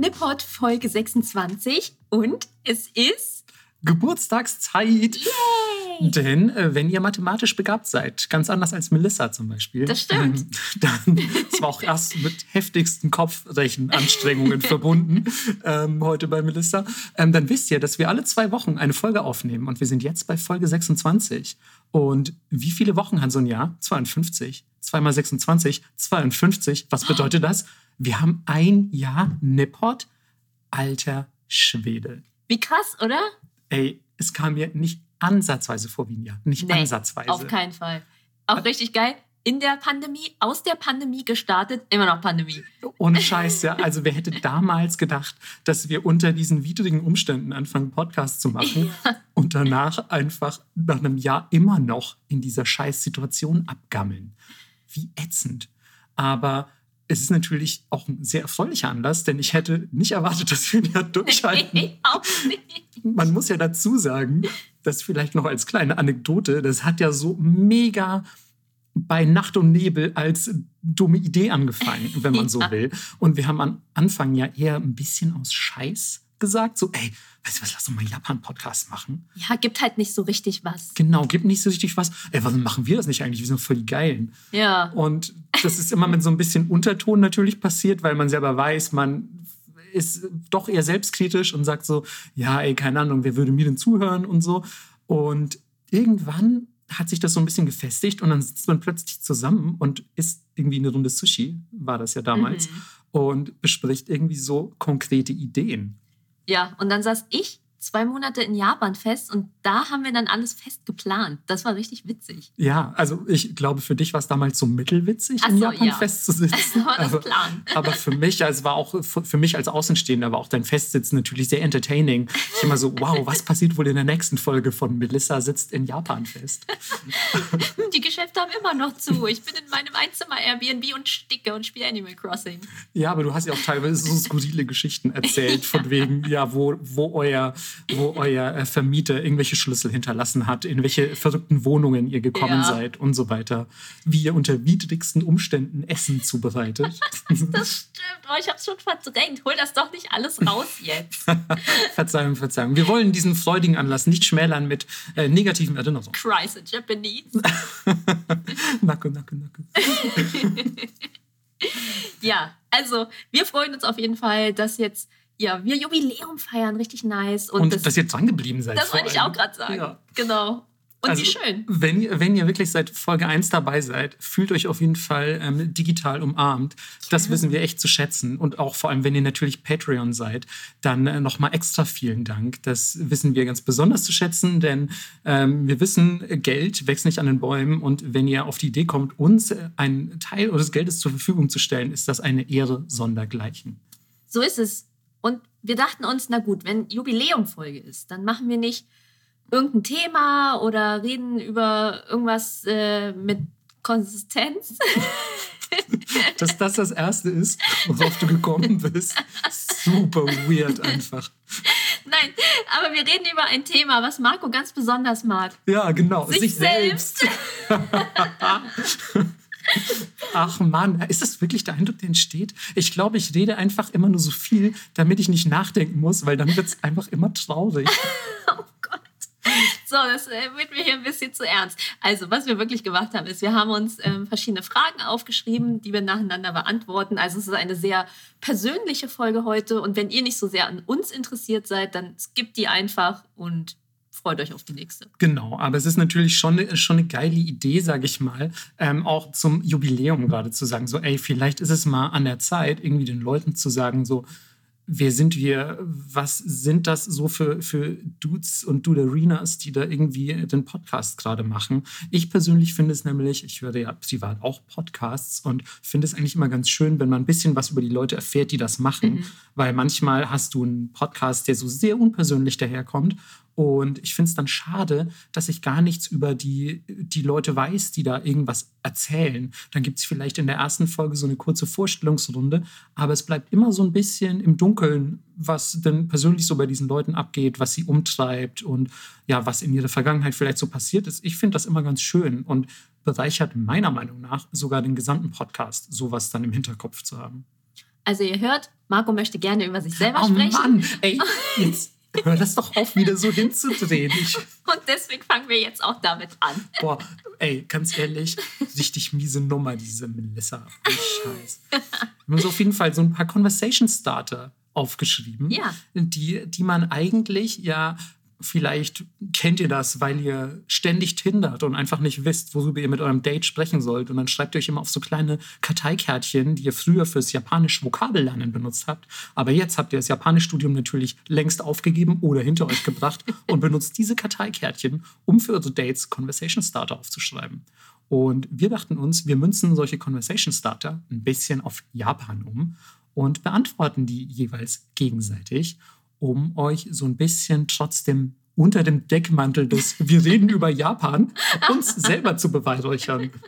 Nippot Folge 26 und es ist Geburtstagszeit. Yay! Denn äh, wenn ihr mathematisch begabt seid, ganz anders als Melissa zum Beispiel, Das stimmt. ähm, dann es war auch erst mit heftigsten Kopfrechenanstrengungen verbunden ähm, heute bei Melissa, ähm, dann wisst ihr, dass wir alle zwei Wochen eine Folge aufnehmen und wir sind jetzt bei Folge 26. Und wie viele Wochen hat so ein Jahr? 52. 2 mal 26, 52. Was bedeutet das? Wir haben ein Jahr Nippot. Alter Schwede. Wie krass, oder? Ey, es kam mir nicht ansatzweise vor wie ein Jahr. Nicht Nee, ansatzweise. Auf keinen Fall. Auch richtig geil. In der Pandemie, aus der Pandemie gestartet, immer noch Pandemie. Ohne Scheiß, ja. Also wer hätte damals gedacht, dass wir unter diesen widrigen Umständen anfangen, Podcasts zu machen und danach einfach nach einem Jahr immer noch in dieser Scheißsituation abgammeln. Wie ätzend. Aber es ist natürlich auch ein sehr erfreulicher Anlass, denn ich hätte nicht erwartet, dass wir ein Jahr durchhalten. Nee, auch nicht. Man muss ja dazu sagen, das vielleicht noch als kleine Anekdote, das hat ja so mega bei Nacht und Nebel als dumme Idee angefangen, wenn man so Ja. will. Und wir haben am Anfang ja eher ein bisschen aus Scheiß gesagt, so, ey, weißt du was, lass doch mal einen Japan-Podcast machen. Ja, gibt halt nicht so richtig was. Genau, gibt nicht so richtig was. Ey, warum machen wir das nicht eigentlich? Wir sind voll die Geilen. Ja. Und das ist immer mit so ein bisschen Unterton natürlich passiert, weil man selber weiß, man ist doch eher selbstkritisch und sagt so, ja, ey, keine Ahnung, wer würde mir denn zuhören und so. Und irgendwann hat sich das so ein bisschen gefestigt und dann sitzt man plötzlich zusammen und isst irgendwie eine Runde Sushi, war das ja damals, Mhm. und bespricht irgendwie so konkrete Ideen. Ja, und dann saß ich zwei Monate in Japan fest und da haben wir dann alles fest geplant. Das war richtig witzig. Ja, also ich glaube, für dich war es damals so mittelwitzig, Ach in so, Japan ja. festzusitzen. Aber das Aber- Plan. Aber für mich, also war auch für mich als Außenstehender, war auch dein Festsitzen natürlich sehr entertaining. Ich immer so, wow, was passiert wohl in der nächsten Folge von Melissa sitzt in Japan fest? Die Geschäfte haben immer noch zu. Ich bin in meinem Einzimmer Airbnb und sticke und spiele Animal Crossing. Ja, aber du hast ja auch teilweise so skurrile Geschichten erzählt, von wegen, ja, wo, wo euer, wo euer äh, Vermieter irgendwelche Schlüssel hinterlassen hat, in welche verrückten Wohnungen ihr gekommen Ja. seid und so weiter. Wie ihr unter widrigsten Umständen Essen zubereitet. Das stimmt. Oh, ich hab's schon verdrängt. Hol das doch nicht alles raus jetzt. Verzeihung, Verzeihung. Wir wollen diesen freudigen Anlass nicht schmälern mit äh, negativen Erinnerungen. Christ, in Japanese. Nacke, nacke, nacke. Ja, also wir freuen uns auf jeden Fall, dass jetzt ja, wir Jubiläum feiern. Richtig nice. Und, Und, das, dass ihr dran geblieben seid. das wollte ich auch gerade sagen. Ja. Genau. Und Also, wie schön. Wenn ihr, wenn ihr wirklich seit Folge 1 dabei seid, fühlt euch auf jeden Fall ähm, digital umarmt. Das wissen wir echt zu schätzen. Und auch vor allem, wenn ihr natürlich Patreon seid, dann äh, nochmal extra vielen Dank. Das wissen wir ganz besonders zu schätzen, denn ähm, wir wissen, Geld wächst nicht an den Bäumen. Und wenn ihr auf die Idee kommt, uns äh, einen Teil eures Geldes zur Verfügung zu stellen, ist das eine Ehre sondergleichen. So ist es. Wir dachten uns, na gut, wenn Jubiläumfolge ist, dann machen wir nicht irgendein Thema oder reden über irgendwas äh, mit Konsistenz. Dass das das Erste ist, worauf du gekommen bist, super weird einfach. Nein, aber wir reden über ein Thema, was Marco ganz besonders mag. Ja, genau. Sich selbst. Ach Mann, ist das wirklich der Eindruck, der entsteht? Ich glaube, ich rede einfach immer nur so viel, damit ich nicht nachdenken muss, weil dann wird es einfach immer traurig. Oh Gott. So, das äh, wird mir hier ein bisschen zu ernst. Also, was wir wirklich gemacht haben, ist, wir haben uns ähm, verschiedene Fragen aufgeschrieben, die wir nacheinander beantworten. Also, es ist eine sehr persönliche Folge heute. Und wenn ihr nicht so sehr an uns interessiert seid, dann skippt die einfach und freut euch auf die nächste. Genau, aber es ist natürlich schon, eine- schon eine geile Idee, sage ich mal, ähm, auch zum Jubiläum gerade zu sagen, so, ey, vielleicht ist es mal an der Zeit, irgendwie den Leuten zu sagen, so, wer sind wir, was sind das so für, für Dudes und Duderinas, die da irgendwie den Podcast gerade machen. Ich persönlich finde es nämlich, ich höre ja privat auch Podcasts und finde es eigentlich immer ganz schön, wenn man ein bisschen was über die Leute erfährt, die das machen, Mhm. weil manchmal hast du einen Podcast, der so sehr unpersönlich daherkommt und ich finde es dann schade, dass ich gar nichts über die, die Leute weiß, die da irgendwas erzählen. Dann gibt es vielleicht in der ersten Folge so eine kurze Vorstellungsrunde, aber es bleibt immer so ein bisschen im Dunkeln, was denn persönlich so bei diesen Leuten abgeht, was sie umtreibt und ja, was in ihrer Vergangenheit vielleicht so passiert ist. Ich finde das immer ganz schön und bereichert meiner Meinung nach sogar den gesamten Podcast, sowas dann im Hinterkopf zu haben. Also ihr hört, Marco möchte gerne über sich selber oh sprechen. Mann, ey, jetzt hör das doch auf, wieder so hinzudrehen. Ich, Und deswegen fangen wir jetzt auch damit an. boah, ey, ganz ehrlich, richtig miese Nummer, diese Melissa. Oh, Scheiß. Wir haben uns auf jeden Fall so ein paar Conversation Starter aufgeschrieben, Ja. die, die man eigentlich ja Vielleicht kennt ihr das, weil ihr ständig tindert und einfach nicht wisst, worüber ihr mit eurem Date sprechen sollt. Und dann schreibt ihr euch immer auf so kleine Karteikärtchen, die ihr früher fürs japanisch Vokabellernen benutzt habt. Aber jetzt habt ihr das Japanischstudium natürlich längst aufgegeben oder hinter euch gebracht und benutzt diese Karteikärtchen, um für eure Dates Conversation Starter aufzuschreiben. Und wir dachten uns, wir münzen solche Conversation Starter ein bisschen auf Japan um und beantworten die jeweils gegenseitig um euch so ein bisschen trotzdem unter dem Deckmantel des Wir reden über Japan uns selber zu beweihräuchern.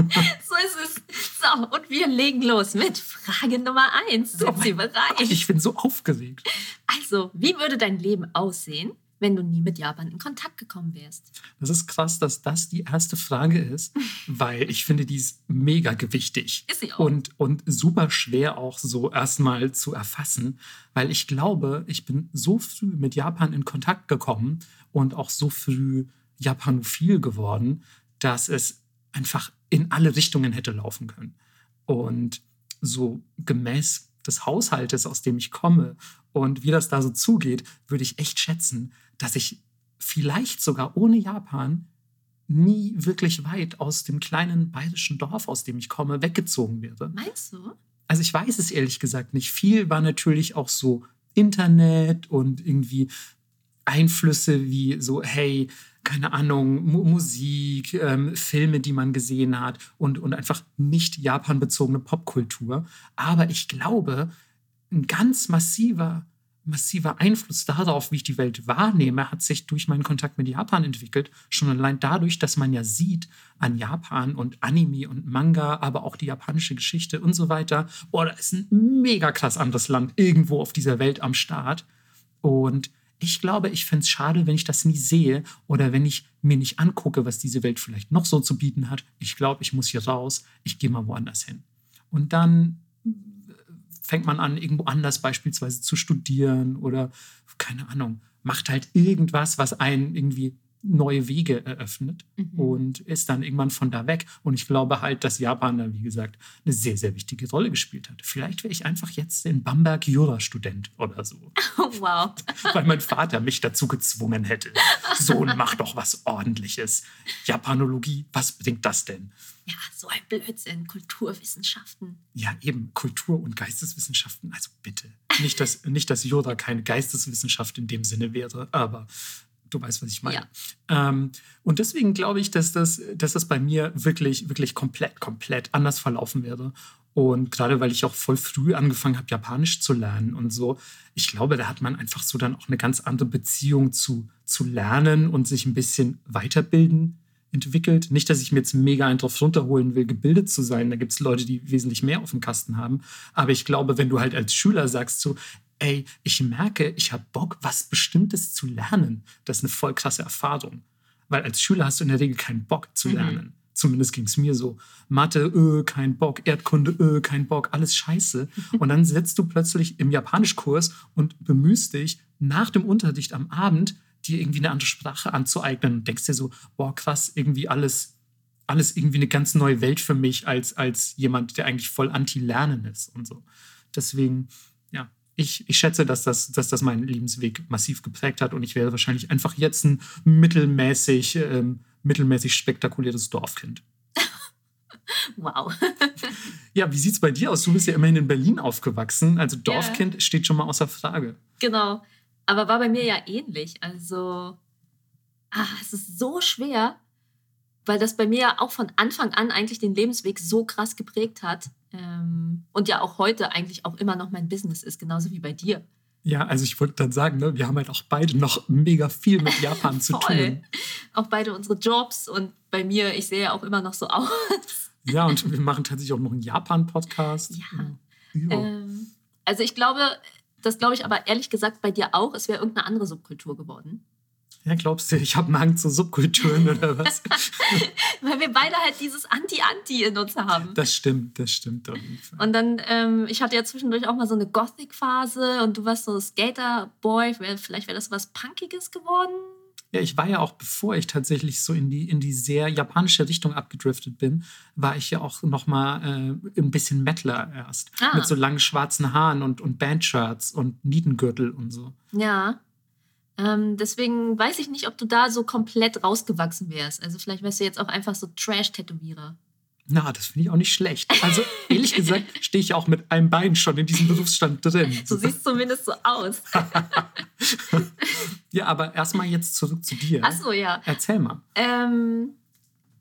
So ist es. So, und wir legen los mit Frage Nummer eins. Sind Sie bereit? Ich bin so aufgeregt. Also, wie würde dein Leben aussehen, wenn du nie mit Japan in Kontakt gekommen wärst? Das ist krass, dass das die erste Frage ist, weil ich finde, die ist mega gewichtig. Ist sie auch. Und, und super schwer auch so erstmal zu erfassen, weil ich glaube, ich bin so früh mit Japan in Kontakt gekommen und auch so früh japanophil geworden, dass es einfach in alle Richtungen hätte laufen können. Und so gemäß des Haushaltes, aus dem ich komme und wie das da so zugeht, würde ich echt schätzen, dass ich vielleicht sogar ohne Japan nie wirklich weit aus dem kleinen bayerischen Dorf, aus dem ich komme, weggezogen wäre. Meinst du? Also ich weiß es ehrlich gesagt nicht. Viel war natürlich auch so Internet und irgendwie Einflüsse wie so, hey, keine Ahnung, Mu Musik, ähm, Filme, die man gesehen hat und, und einfach nicht Japan-bezogene Popkultur. Aber ich glaube, ein ganz massiver, massiver Einfluss darauf, wie ich die Welt wahrnehme, hat sich durch meinen Kontakt mit Japan entwickelt. Schon allein dadurch, dass man ja sieht an Japan und Anime und Manga, aber auch die japanische Geschichte und so weiter. Boah, da ist ein mega krass anderes Land irgendwo auf dieser Welt am Start. Und ich glaube, ich fände es schade, wenn ich das nie sehe oder wenn ich mir nicht angucke, was diese Welt vielleicht noch so zu bieten hat. Ich glaube, ich muss hier raus, ich gehe mal woanders hin. Und dann fängt man an, irgendwo anders beispielsweise zu studieren oder keine Ahnung, macht halt irgendwas, was einen irgendwie neue Wege eröffnet Mhm. und ist dann irgendwann von da weg. Und ich glaube halt, dass Japan da, wie gesagt, eine sehr, sehr wichtige Rolle gespielt hat. Vielleicht wäre ich einfach jetzt in Bamberg Jura-Student oder so, Oh, wow. weil mein Vater mich dazu gezwungen hätte. Sohn, mach doch was Ordentliches. Japanologie, was bringt das denn? Ja, so ein Blödsinn. Kulturwissenschaften. Ja, eben Kultur- und Geisteswissenschaften. Also bitte. Nicht, dass, nicht, dass Yoda keine Geisteswissenschaft in dem Sinne wäre, aber du weißt, was ich meine. Ähm, und deswegen glaube ich, dass das, dass das bei mir wirklich, wirklich komplett, komplett anders verlaufen wäre. Und gerade weil ich auch voll früh angefangen habe, Japanisch zu lernen und so, ich glaube, da hat man einfach so dann auch eine ganz andere Beziehung zu, zu lernen und sich ein bisschen weiterbilden entwickelt. Nicht, dass ich mir jetzt mega einen drauf runterholen will, gebildet zu sein. Da gibt es Leute, die wesentlich mehr auf dem Kasten haben. Aber ich glaube, wenn du halt als Schüler sagst so, ey, ich merke, ich habe Bock, was Bestimmtes zu lernen, das ist eine voll krasse Erfahrung. Weil als Schüler hast du in der Regel keinen Bock zu Mhm. lernen. Zumindest ging es mir so. Mathe, öh, kein Bock. Erdkunde, öh, kein Bock. Alles scheiße. Und dann setzt du plötzlich im Japanischkurs und bemühst dich, nach dem Unterricht am Abend dir irgendwie eine andere Sprache anzueignen und denkst dir so, boah, krass, irgendwie alles, alles irgendwie eine ganz neue Welt für mich als, als jemand, der eigentlich voll anti-Lernen ist und so. Deswegen, ja, ich, ich schätze, dass das, dass das meinen Lebensweg massiv geprägt hat und ich wäre wahrscheinlich einfach jetzt ein mittelmäßig, ähm, mittelmäßig spektakuläres Dorfkind. Wow. Ja, wie sieht es bei dir aus? Du bist ja immerhin in Berlin aufgewachsen. Also Dorfkind steht schon mal außer Frage. Genau. Aber war bei mir ja ähnlich. Also, ah, es ist so schwer, weil das bei mir ja auch von Anfang an eigentlich den Lebensweg so krass geprägt hat. Ähm, und ja auch heute eigentlich auch immer noch mein Business ist, genauso wie bei dir. Ja, also ich wollte dann sagen, ne, wir haben halt auch beide noch mega viel mit Japan zu tun. Auch beide unsere Jobs und bei mir, ich sehe ja auch immer noch so aus. Ja, und wir machen tatsächlich auch noch einen Japan-Podcast. Ja. Ja. Ähm, also ich glaube, das glaube ich aber ehrlich gesagt bei dir auch, es wäre irgendeine andere Subkultur geworden. Ja, glaubst du, ich habe einen Hang zu Subkulturen oder was? Weil wir beide halt dieses Anti-Anti in uns haben. Das stimmt, das stimmt. Und dann, ähm, ich hatte ja zwischendurch auch mal so eine Gothic-Phase und du warst so Skater-Boy. Vielleicht wäre das was Punkiges geworden. Ja, ich war ja auch, bevor ich tatsächlich so in die, in die sehr japanische Richtung abgedriftet bin, war ich ja auch noch mal äh, ein bisschen Metaler erst. Ah. Mit so langen schwarzen Haaren und, und Bandshirts und Nietengürtel und so. Ja. Ähm, deswegen weiß ich nicht, ob du da so komplett rausgewachsen wärst. Also vielleicht wärst du jetzt auch einfach so Trash-Tätowierer. Na, das finde ich auch nicht schlecht. Also ehrlich gesagt stehe ich auch mit einem Bein schon in diesem Berufsstand drin. Du siehst zumindest so aus. ja, aber erstmal jetzt zurück zu dir. Ach so, ja. Erzähl mal. Ähm,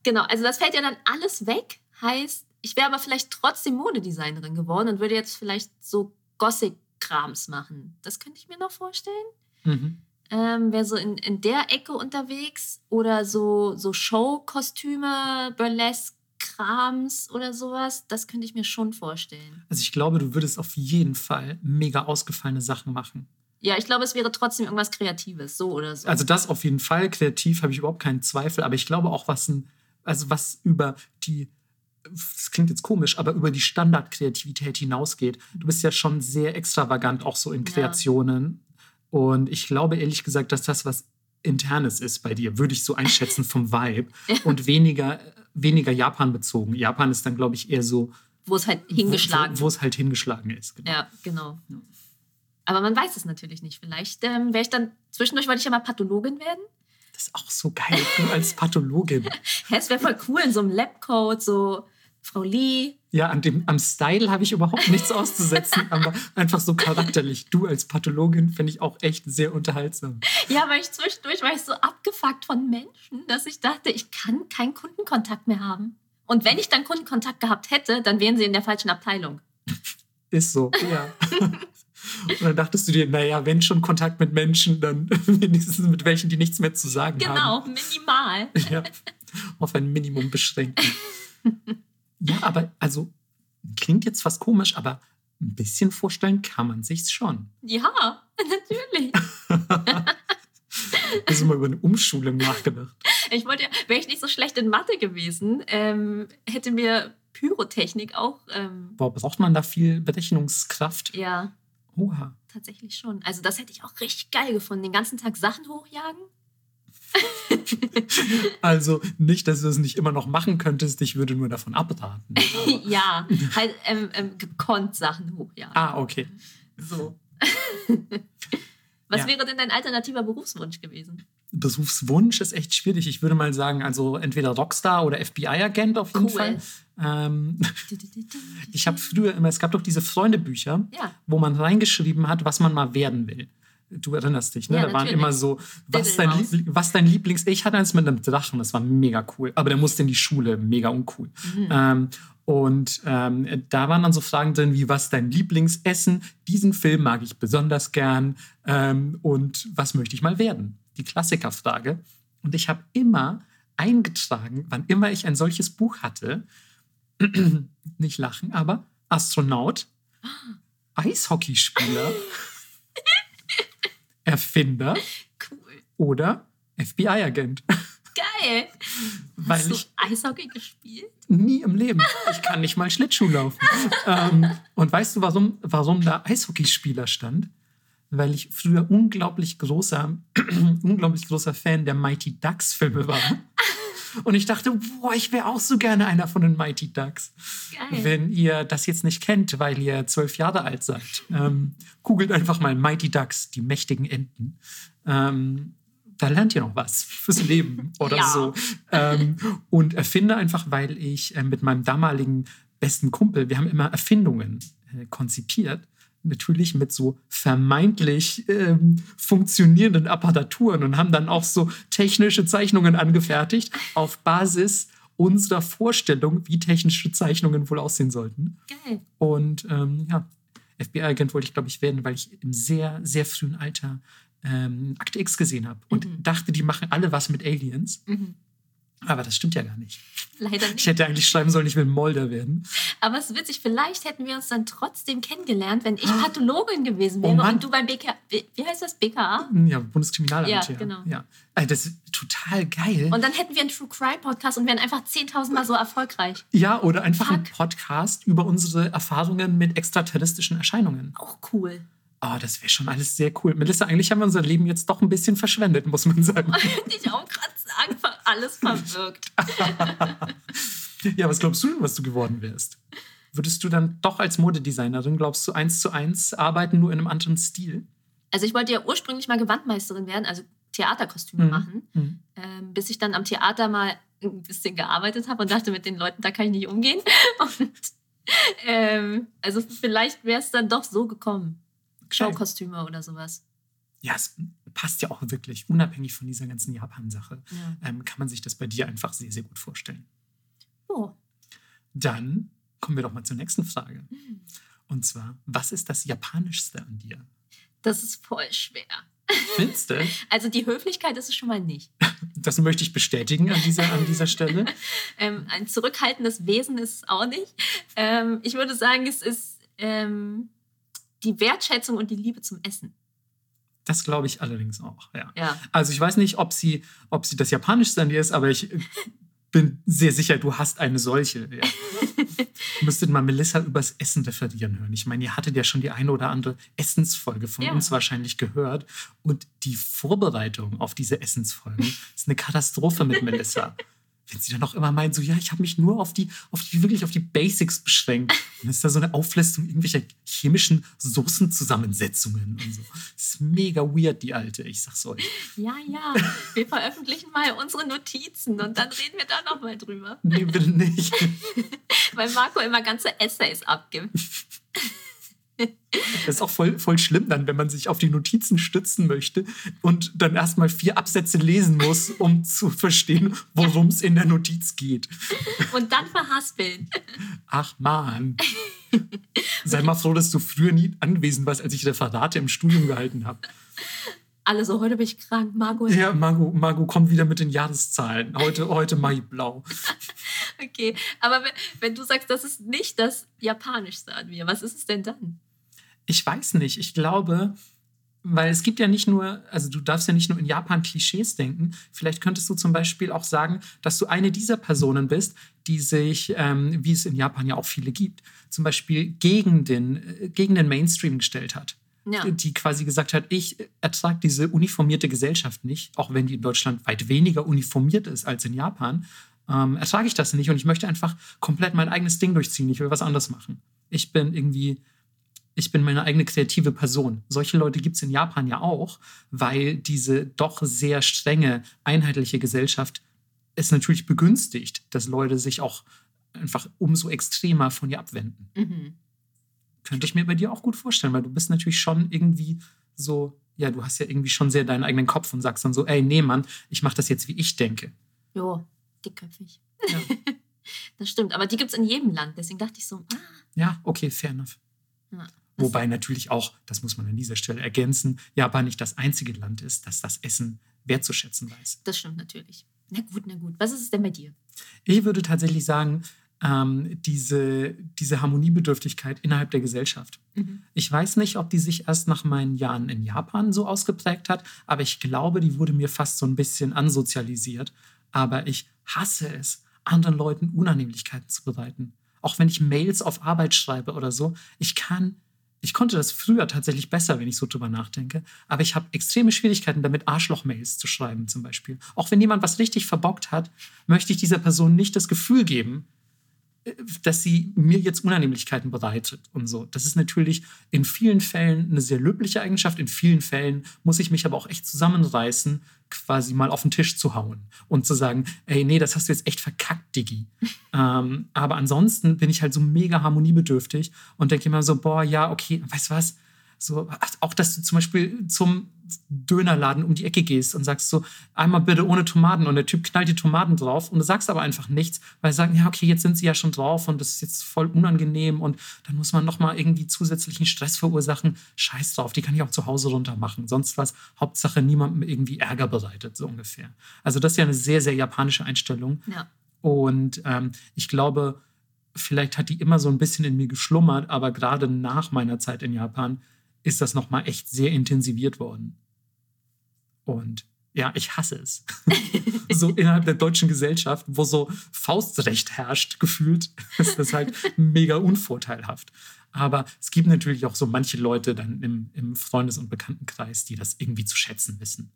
genau, also das fällt ja dann alles weg. Heißt, ich wäre aber vielleicht trotzdem Modedesignerin geworden und würde jetzt vielleicht so Gothic-Krams machen. Das könnte ich mir noch vorstellen. Mhm ähm, wäre so in, in der Ecke unterwegs oder so, so Show-Kostüme, Burlesque-Krams oder sowas. Das könnte ich mir schon vorstellen. Also ich glaube, du würdest auf jeden Fall mega ausgefallene Sachen machen. Ja, ich glaube, es wäre trotzdem irgendwas Kreatives, so oder so. Also das auf jeden Fall, kreativ habe ich überhaupt keinen Zweifel, aber ich glaube auch, was ein, also was über die, das klingt jetzt komisch, aber über die Standardkreativität hinausgeht. Du bist ja schon sehr extravagant, auch so in Kreationen. Und ich glaube ehrlich gesagt, dass das was Internes ist bei dir, würde ich so einschätzen vom Vibe. Und weniger, weniger Japan bezogen. Japan ist dann, glaube ich, eher so. Wo es halt hingeschlagen Wo, wo es halt hingeschlagen ist. Genau. Ja, genau. Aber man weiß es natürlich nicht. Vielleicht ähm, wäre ich dann, zwischendurch wollte ich ja mal Pathologin werden. Das ist auch so geil, du als Pathologin. es wäre voll cool in so einem Labcoat, so Frau Lee. Ja, an dem, am Style habe ich überhaupt nichts auszusetzen, aber einfach so charakterlich. Du als Pathologin finde ich auch echt sehr unterhaltsam. Ja, weil ich zwischendurch war ich so abgefuckt von Menschen, dass ich dachte, ich kann keinen Kundenkontakt mehr haben. Und wenn ich dann Kundenkontakt gehabt hätte, dann wären sie in der falschen Abteilung. Ist so, ja. Und dann dachtest du dir, naja, wenn schon Kontakt mit Menschen, dann wenigstens mit welchen, die nichts mehr zu sagen genau, haben. Genau, minimal. Ja, auf ein Minimum beschränken. Ja, aber also klingt jetzt fast komisch, aber ein bisschen vorstellen kann man sich's schon. Ja, natürlich. Hast du mal über eine Umschulung nachgedacht? Ich wollte ja, wäre ich nicht so schlecht in Mathe gewesen, ähm, hätte mir Pyrotechnik auch. Ähm, Boah, braucht man da viel Berechnungskraft? Ja. Oha. Tatsächlich schon. Also, das hätte ich auch richtig geil gefunden. Den ganzen Tag Sachen hochjagen. also nicht, dass du es nicht immer noch machen könntest, ich würde nur davon abraten. ja, halt ähm, ähm, gekonnt Sachen hochjagen. Ah, okay. So. Was ja. wäre denn dein alternativer Berufswunsch gewesen? Berufswunsch ist echt schwierig. Ich würde mal sagen, also entweder Rockstar oder FBI-Agent auf jeden cool. Fall. Ähm, ich habe früher immer, es gab doch diese Freundebücher, ja. wo man reingeschrieben hat, was man mal werden will. Du erinnerst dich, ne? Ja, da waren immer so, was dein, was dein, Lieblings... Ich hatte eins mit einem Drachen, das war mega cool. Aber der musste in die Schule, mega uncool. Mhm. Ähm, und ähm, da waren dann so Fragen drin wie, was dein Lieblingsessen? Diesen Film mag ich besonders gern. Ähm, und was möchte ich mal werden? Die Klassikerfrage. Und ich habe immer eingetragen, wann immer ich ein solches Buch hatte, nicht lachen, aber Astronaut, ah. Eishockeyspieler Erfinder cool. oder FBI-Agent. Geil. Weil Hast du ich Eishockey gespielt? Nie im Leben. Ich kann nicht mal Schlittschuh laufen. ähm, und weißt du, warum, warum da Eishockeyspieler stand? Weil ich früher unglaublich großer, unglaublich großer Fan der Mighty Ducks Filme war. Und ich dachte, boah, ich wäre auch so gerne einer von den Mighty Ducks. Geil. Wenn ihr das jetzt nicht kennt, weil ihr zwölf Jahre alt seid, ähm, googelt einfach mal Mighty Ducks, die mächtigen Enten. Ähm, da lernt ihr noch was fürs Leben oder ja. so. Ähm, und erfinde einfach, weil ich äh, mit meinem damaligen besten Kumpel, wir haben immer Erfindungen äh, konzipiert natürlich mit so vermeintlich ähm, funktionierenden Apparaturen und haben dann auch so technische Zeichnungen angefertigt auf Basis unserer Vorstellung, wie technische Zeichnungen wohl aussehen sollten. Geil. Und ähm, ja, FBI-Agent wollte ich, glaube ich, werden, weil ich im sehr, sehr frühen Alter ähm, Akte X gesehen habe und mhm. dachte, die machen alle was mit Aliens. Mhm. Aber das stimmt ja gar nicht. Leider Ich nicht. hätte eigentlich schreiben sollen, ich will Molder werden. Aber es ist witzig, vielleicht hätten wir uns dann trotzdem kennengelernt, wenn ich Pathologin gewesen wäre Oh und du beim BK, wie heißt das, BKA? Ja, Bundeskriminalamt. Ja, Ja, genau. Ja. Also das ist total geil. Und dann hätten wir einen True Crime Podcast und wären einfach 10.000 Mal so erfolgreich. ja, oder einfach ein Fuck. Podcast über unsere Erfahrungen mit extraterrestrischen Erscheinungen. Auch cool. Oh, das wäre schon alles sehr cool. Melissa, eigentlich haben wir unser Leben jetzt doch ein bisschen verschwendet, muss man sagen. Hätte ich auch gerade sagen, alles verwirkt. ja, was glaubst du denn, was du geworden wärst? Würdest du dann doch als Modedesignerin, glaubst du, eins zu eins arbeiten, nur in einem anderen Stil? Also ich wollte ja ursprünglich mal Gewandmeisterin werden, also Theaterkostüme Mhm. machen, Mhm. ähm, bis ich dann am Theater mal ein bisschen gearbeitet habe und dachte, mit den Leuten, da kann ich nicht umgehen. Und ähm, also vielleicht wäre es dann doch so gekommen. Showkostüme oder sowas. Ja, es passt ja auch wirklich, unabhängig von dieser ganzen Japan-Sache, Ja. ähm, kann man sich das bei dir einfach sehr, sehr gut vorstellen. Oh. Dann kommen wir doch mal zur nächsten Frage. Und zwar, was ist das Japanischste an dir? Das ist voll schwer. Findest du? Also die Höflichkeit ist es schon mal nicht. Das möchte ich bestätigen an dieser, an dieser Stelle. Ähm, ein zurückhaltendes Wesen ist es auch nicht. Ähm, ich würde sagen, es ist ähm, die Wertschätzung und die Liebe zum Essen. Das glaube ich allerdings auch, ja. Ja. Also ich weiß nicht, ob sie, ob sie das Japanischste an dir ist, aber ich bin sehr sicher, du hast eine solche. Ja. Müsstet mal Melissa übers Essen referieren hören. Ich meine, ihr hattet ja schon die eine oder andere Essensfolge von Ja. uns wahrscheinlich gehört. Und die Vorbereitung auf diese Essensfolgen ist eine Katastrophe mit Melissa. Wenn sie dann auch immer meint, so, ja, ich habe mich nur auf die, auf die, wirklich auf die Basics beschränkt. Und dann ist da so eine Auflistung irgendwelcher chemischen Soßenzusammensetzungen und so. Das ist mega weird, die Alte, ich sag's euch. Ja, ja. Wir veröffentlichen mal unsere Notizen und dann reden wir da nochmal drüber. Nee, bitte nicht. Weil Marco immer ganze Essays abgibt. Das ist auch voll, voll schlimm dann, wenn man sich auf die Notizen stützen möchte und dann erstmal vier Absätze lesen muss, um zu verstehen, worum es in der Notiz geht. Und dann verhaspeln. Ach man. Sei mal froh, dass du früher nie anwesend warst, als ich Referate im Studium gehalten habe. Alle so, heute bin ich krank, Marco. ist- Ja, Margot, Margot kommt wieder mit den Jahreszahlen. Heute, heute Mai blau. Okay, aber wenn, wenn du sagst, das ist nicht das Japanischste an mir, was ist es denn dann? Ich weiß nicht. Ich glaube, weil es gibt ja nicht nur, also du darfst ja nicht nur in Japan Klischees denken. Vielleicht könntest du zum Beispiel auch sagen, dass du eine dieser Personen bist, die sich, ähm, wie es in Japan ja auch viele gibt, zum Beispiel gegen den, äh, gegen den Mainstream gestellt hat. Ja. Die quasi gesagt hat, ich ertrage diese uniformierte Gesellschaft nicht, auch wenn die in Deutschland weit weniger uniformiert ist als in Japan. Ähm, ertrage ich das nicht und ich möchte einfach komplett mein eigenes Ding durchziehen. Ich will was anderes machen. Ich bin irgendwie ich bin meine eigene kreative Person. Solche Leute gibt es in Japan ja auch, weil diese doch sehr strenge, einheitliche Gesellschaft es natürlich begünstigt, dass Leute sich auch einfach umso extremer von ihr abwenden. Mhm. Könnte ich mir bei dir auch gut vorstellen, weil du bist natürlich schon irgendwie so, ja, du hast ja irgendwie schon sehr deinen eigenen Kopf und sagst dann so, ey, nee, Mann, ich mache das jetzt, wie ich denke. Jo, dickköpfig. Ja, Das stimmt, aber die gibt es in jedem Land. Deswegen dachte ich so, ah, ja okay, fair enough. ja. Wobei natürlich auch, das muss man an dieser Stelle ergänzen, Japan nicht das einzige Land ist, das das Essen wertzuschätzen weiß. Das stimmt natürlich. Na gut, na gut. Was ist es denn bei dir? Ich würde tatsächlich sagen, ähm, diese, diese Harmoniebedürftigkeit innerhalb der Gesellschaft. Mhm. Ich weiß nicht, ob die sich erst nach meinen Jahren in Japan so ausgeprägt hat, aber ich glaube, die wurde mir fast so ein bisschen ansozialisiert. Aber ich hasse es, anderen Leuten Unannehmlichkeiten zu bereiten. Auch wenn ich Mails auf Arbeit schreibe oder so. Ich kann, ich konnte das früher tatsächlich besser, wenn ich so drüber nachdenke. Aber ich habe extreme Schwierigkeiten damit, Arschloch-Mails zu schreiben zum Beispiel. Auch wenn jemand was richtig verbockt hat, möchte ich dieser Person nicht das Gefühl geben, dass sie mir jetzt Unannehmlichkeiten bereitet und so. Das ist natürlich in vielen Fällen eine sehr löbliche Eigenschaft. In vielen Fällen muss ich mich aber auch echt zusammenreißen, quasi mal auf den Tisch zu hauen und zu sagen, ey, nee, das hast du jetzt echt verkackt, Diggi. ähm, aber ansonsten bin ich halt so mega harmoniebedürftig und denke immer so, boah, ja, okay, weißt du was? So, auch, dass du zum Beispiel zum Dönerladen um die Ecke gehst und sagst so, einmal bitte ohne Tomaten und der Typ knallt die Tomaten drauf und du sagst aber einfach nichts, weil sie sagen, ja, okay, jetzt sind sie ja schon drauf und das ist jetzt voll unangenehm und dann muss man nochmal irgendwie zusätzlichen Stress verursachen. Scheiß drauf, die kann ich auch zu Hause runter machen. Sonst was, Hauptsache niemandem irgendwie Ärger bereitet, so ungefähr. Also das ist ja eine sehr, sehr japanische Einstellung. Ja. Und ähm, ich glaube, vielleicht hat die immer so ein bisschen in mir geschlummert, aber gerade nach meiner Zeit in Japan ist das nochmal echt sehr intensiviert worden. Und ja, ich hasse es. so innerhalb der deutschen Gesellschaft, wo so Faustrecht herrscht, gefühlt, ist das halt mega unvorteilhaft. Aber es gibt natürlich auch so manche Leute dann im, im Freundes- und Bekanntenkreis, die das irgendwie zu schätzen wissen.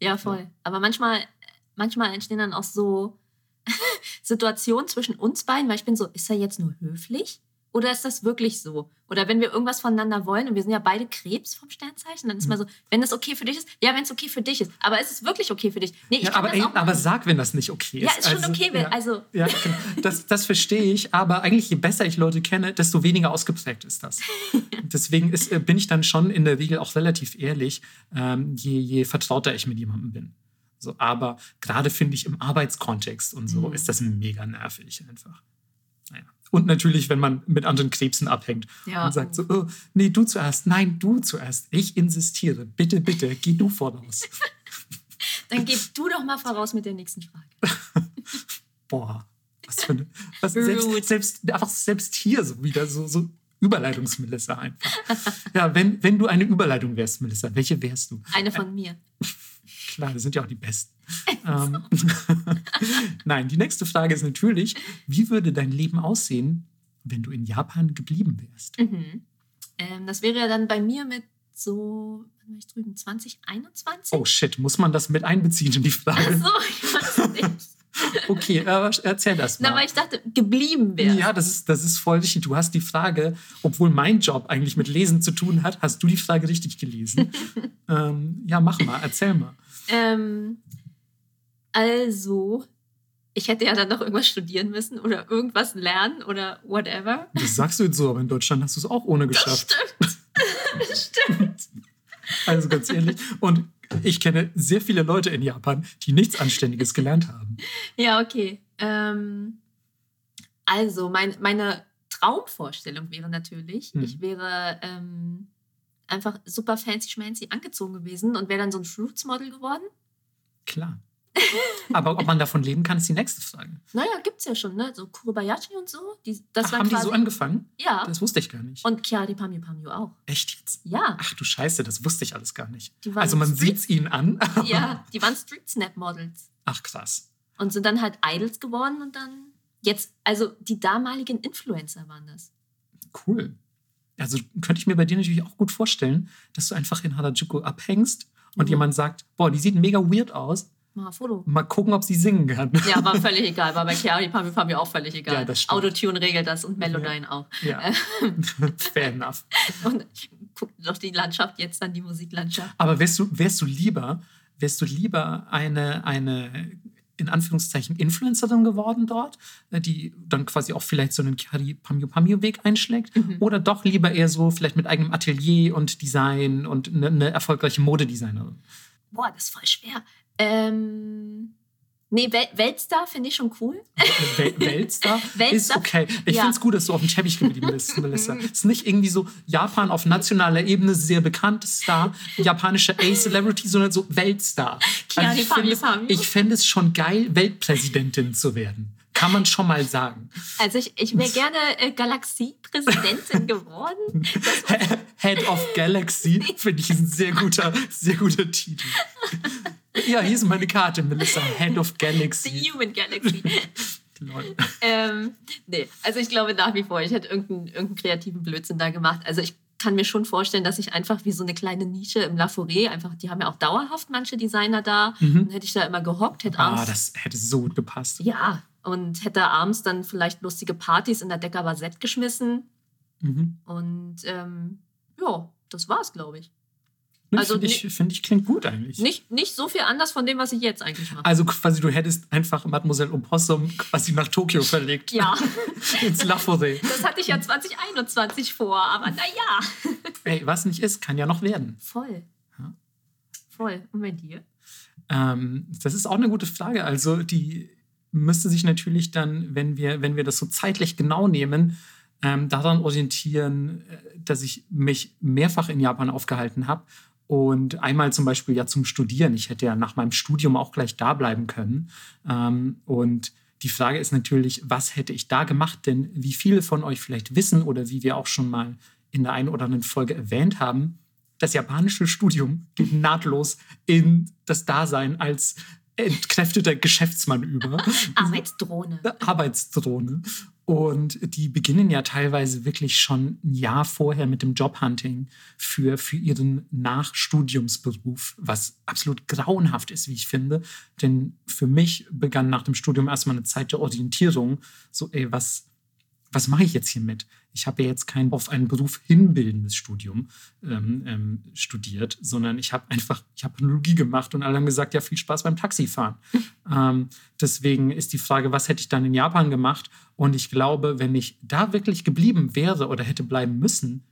Ja, voll. Aber manchmal, manchmal entstehen dann auch so Situationen zwischen uns beiden, weil ich bin so, ist er jetzt nur höflich? Oder ist das wirklich so? Oder wenn wir irgendwas voneinander wollen und wir sind ja beide Krebs vom Sternzeichen, dann ist mhm. mal so, wenn das okay für dich ist, ja, wenn es okay für dich ist. Aber ist es wirklich okay für dich? Nee, ich ja, aber, ey, aber sag, wenn das nicht okay ist. Ja, ist schon also, okay. Ja, also. Ja, genau. das, das verstehe ich. Aber eigentlich, je besser ich Leute kenne, desto weniger ausgeprägt ist das. Deswegen ist, äh, bin ich dann schon in der Regel auch relativ ehrlich, ähm, je, je vertrauter ich mit jemandem bin. So, aber gerade finde ich im Arbeitskontext und so mhm. ist das mega nervig einfach. Und natürlich, wenn man mit anderen Krebsen abhängt ja. und sagt so, oh, nee, du zuerst, nein, du zuerst. Ich insistiere, bitte, bitte, geh du voraus. Dann geh du doch mal voraus mit der nächsten Frage. Boah, was für eine, was selbst, selbst, einfach selbst hier so wieder so, so Überleitungs-Melissa einfach. Ja, wenn, wenn du eine Überleitung wärst, Melissa, welche wärst du? Eine von mir. Klar, das sind ja auch die Besten. ähm, Nein, die nächste Frage ist natürlich, wie würde dein Leben aussehen, wenn du in Japan geblieben wärst? Mhm. Ähm, das wäre ja dann bei mir mit so, wann war ich drüben, 2021? Oh shit, muss man das mit einbeziehen in die Frage? Ach so, ich weiß nicht. Okay, äh, erzähl das mal. Na, weil ich dachte, geblieben wäre. Ja, das ist, das ist voll richtig. Du hast die Frage, obwohl mein Job eigentlich mit Lesen zu tun hat, hast du die Frage richtig gelesen. ähm, ja, mach mal, erzähl mal. Ähm, also, ich hätte ja dann noch irgendwas studieren müssen oder irgendwas lernen oder whatever. Das sagst du jetzt so, aber in Deutschland hast du es auch ohne geschafft. Das stimmt. stimmt. Also ganz ehrlich. Und ich kenne sehr viele Leute in Japan, die nichts Anständiges gelernt haben. Ja, okay. Ähm, also, mein, meine Traumvorstellung wäre natürlich, hm. ich wäre ähm, einfach super fancy schmancy angezogen gewesen und wäre dann so ein Fruits-Model geworden. Klar. Aber ob man davon leben kann, ist die nächste Frage. Naja, gibt es ja schon, ne? So Kurobayashi und so. Die, das Ach, haben quasi, die so angefangen? Ja. Das wusste ich gar nicht. Und Chiari Pamyu Pamyu auch. Echt jetzt? Ja. Ach du Scheiße, das wusste ich alles gar nicht. Also man sieht es ihnen an. ja, die waren Street Snap Models. Ach krass. Und sind dann halt Idols geworden und dann jetzt, also die damaligen Influencer waren das. Cool. Also könnte ich mir bei dir natürlich auch gut vorstellen, dass du einfach in Harajuku abhängst und mhm. jemand sagt, boah, die sieht mega weird aus Mal ein Foto. Mal gucken, ob sie singen kann. Ja, war völlig egal. War bei Chiari Pami Pami auch völlig egal. Ja, das Autotune regelt das und Melodyne ja. auch. Ja. Fair enough. Und guck doch die Landschaft jetzt an, die Musiklandschaft. Aber wärst du, wärst du lieber, wärst du lieber eine, eine in Anführungszeichen Influencerin geworden dort, äh, die dann quasi auch vielleicht so einen Chiari Pamio Pamio Weg einschlägt mhm. oder doch lieber eher so vielleicht mit eigenem Atelier und Design und eine, eine erfolgreiche Modedesignerin? Boah, das ist voll schwer. Ähm, nee, Wel Weltstar finde ich schon cool. Wel Weltstar? Weltstar? Ist okay. Ich ja. finde es gut, dass du auf dem Teppich geblieben bist, Melissa. Es ist nicht irgendwie so Japan auf nationaler Ebene sehr bekannt Star, japanische A-Celebrity, sondern so Weltstar. Also ich fände es schon geil, Weltpräsidentin zu werden. Kann man schon mal sagen. Also ich, ich wäre gerne äh, Galaxiepräsidentin geworden. Head of Galaxy finde ich ein sehr guter, sehr guter Titel. Ja, hier ist meine Karte, Melissa. Head of Galaxy. The Human Galaxy. ähm, nee, also ich glaube nach wie vor, ich hätte irgendeinen, irgendeinen kreativen Blödsinn da gemacht. Also ich kann mir schon vorstellen, dass ich einfach wie so eine kleine Nische im La Forêt, einfach, die haben ja auch dauerhaft manche Designer da. Mhm. Dann hätte ich da immer gehockt, hätte abends. Ah, das hätte so gut gepasst. Ja, und hätte abends dann vielleicht lustige Partys in der Decker Basett geschmissen. Mhm. Und ähm, ja, das war's, glaube ich. Ne, also finde ich, find ich klingt gut eigentlich. Nicht, nicht so viel anders von dem, was ich jetzt eigentlich mache. Also quasi du hättest einfach Mademoiselle Opossum quasi nach Tokio verlegt. Ja. Ins La Forêt. Das hatte ich ja 2021 vor, aber naja. Ey, was nicht ist, kann ja noch werden. Voll. Ja. Voll. Und bei dir? Ähm, das ist auch eine gute Frage. Also die müsste sich natürlich dann, wenn wir, wenn wir das so zeitlich genau nehmen, ähm, daran orientieren, äh, dass ich mich mehrfach in Japan aufgehalten habe. Und einmal zum Beispiel ja zum Studieren. Ich hätte ja nach meinem Studium auch gleich da bleiben können. Ähm, und die Frage ist natürlich, was hätte ich da gemacht? Denn wie viele von euch vielleicht wissen oder wie wir auch schon mal in der einen oder anderen Folge erwähnt haben, das japanische Studium geht nahtlos in das Dasein als entkräfteter Geschäftsmann über. Arbeitsdrohne. Arbeitsdrohne. Und die beginnen ja teilweise wirklich schon ein Jahr vorher mit dem Jobhunting für, für ihren Nachstudiumsberuf, was absolut grauenhaft ist, wie ich finde. Denn für mich begann nach dem Studium erstmal eine Zeit der Orientierung. So, ey, was, was mache ich jetzt hier mit? Ich habe ja jetzt kein auf einen Beruf hinbildendes Studium ähm, ähm, studiert, sondern ich habe einfach, ich habe Technologie gemacht und alle haben gesagt, ja, viel Spaß beim Taxifahren. ähm, deswegen ist die Frage, was hätte ich dann in Japan gemacht? Und ich glaube, wenn ich da wirklich geblieben wäre oder hätte bleiben müssen,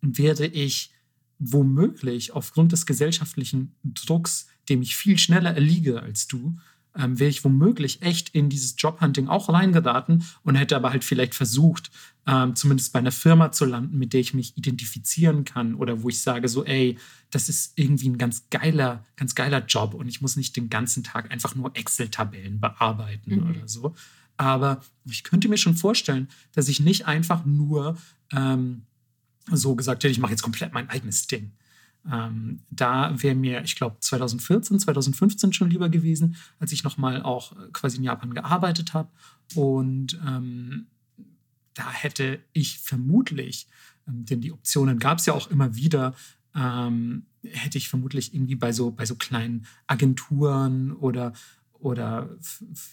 wäre ich womöglich aufgrund des gesellschaftlichen Drucks, dem ich viel schneller erliege als du, ähm, wäre ich womöglich echt in dieses Jobhunting auch reingeraten und hätte aber halt vielleicht versucht, ähm, zumindest bei einer Firma zu landen, mit der ich mich identifizieren kann oder wo ich sage so, ey, das ist irgendwie ein ganz geiler, ganz geiler Job und ich muss nicht den ganzen Tag einfach nur Excel-Tabellen bearbeiten mhm. oder so. Aber ich könnte mir schon vorstellen, dass ich nicht einfach nur ähm, so gesagt hätte, ich mache jetzt komplett mein eigenes Ding. Ähm, da wäre mir, ich glaube, 2014, 2015 schon lieber gewesen, als ich nochmal auch äh, quasi in Japan gearbeitet habe. Und ähm, da hätte ich vermutlich, ähm, denn die Optionen gab es ja auch immer wieder, ähm, hätte ich vermutlich irgendwie bei so, bei so kleinen Agenturen oder oder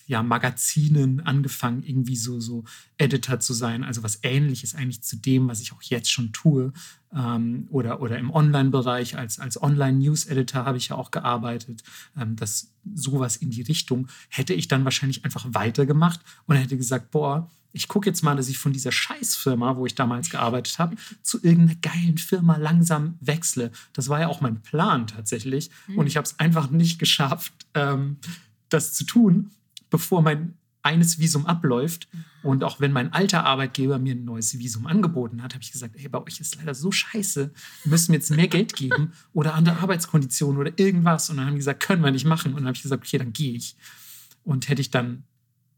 ja, Magazinen angefangen, irgendwie so, so Editor zu sein, also was ähnliches eigentlich zu dem, was ich auch jetzt schon tue. Ähm, oder, oder im Online-Bereich als, als Online-News-Editor habe ich ja auch gearbeitet. Ähm, das sowas in die Richtung hätte ich dann wahrscheinlich einfach weitergemacht und hätte gesagt, boah, ich gucke jetzt mal, dass ich von dieser Scheißfirma, wo ich damals gearbeitet habe, zu irgendeiner geilen Firma langsam wechsle. Das war ja auch mein Plan tatsächlich. Mhm. Und ich habe es einfach nicht geschafft, ähm, das zu tun, bevor mein eines Visum abläuft. Und auch wenn mein alter Arbeitgeber mir ein neues Visum angeboten hat, habe ich gesagt, hey, bei euch ist leider so scheiße, wir müssen mir jetzt mehr Geld geben oder andere Arbeitskonditionen oder irgendwas. Und dann haben die gesagt, können wir nicht machen. Und dann habe ich gesagt, okay, dann gehe ich. Und hätte ich dann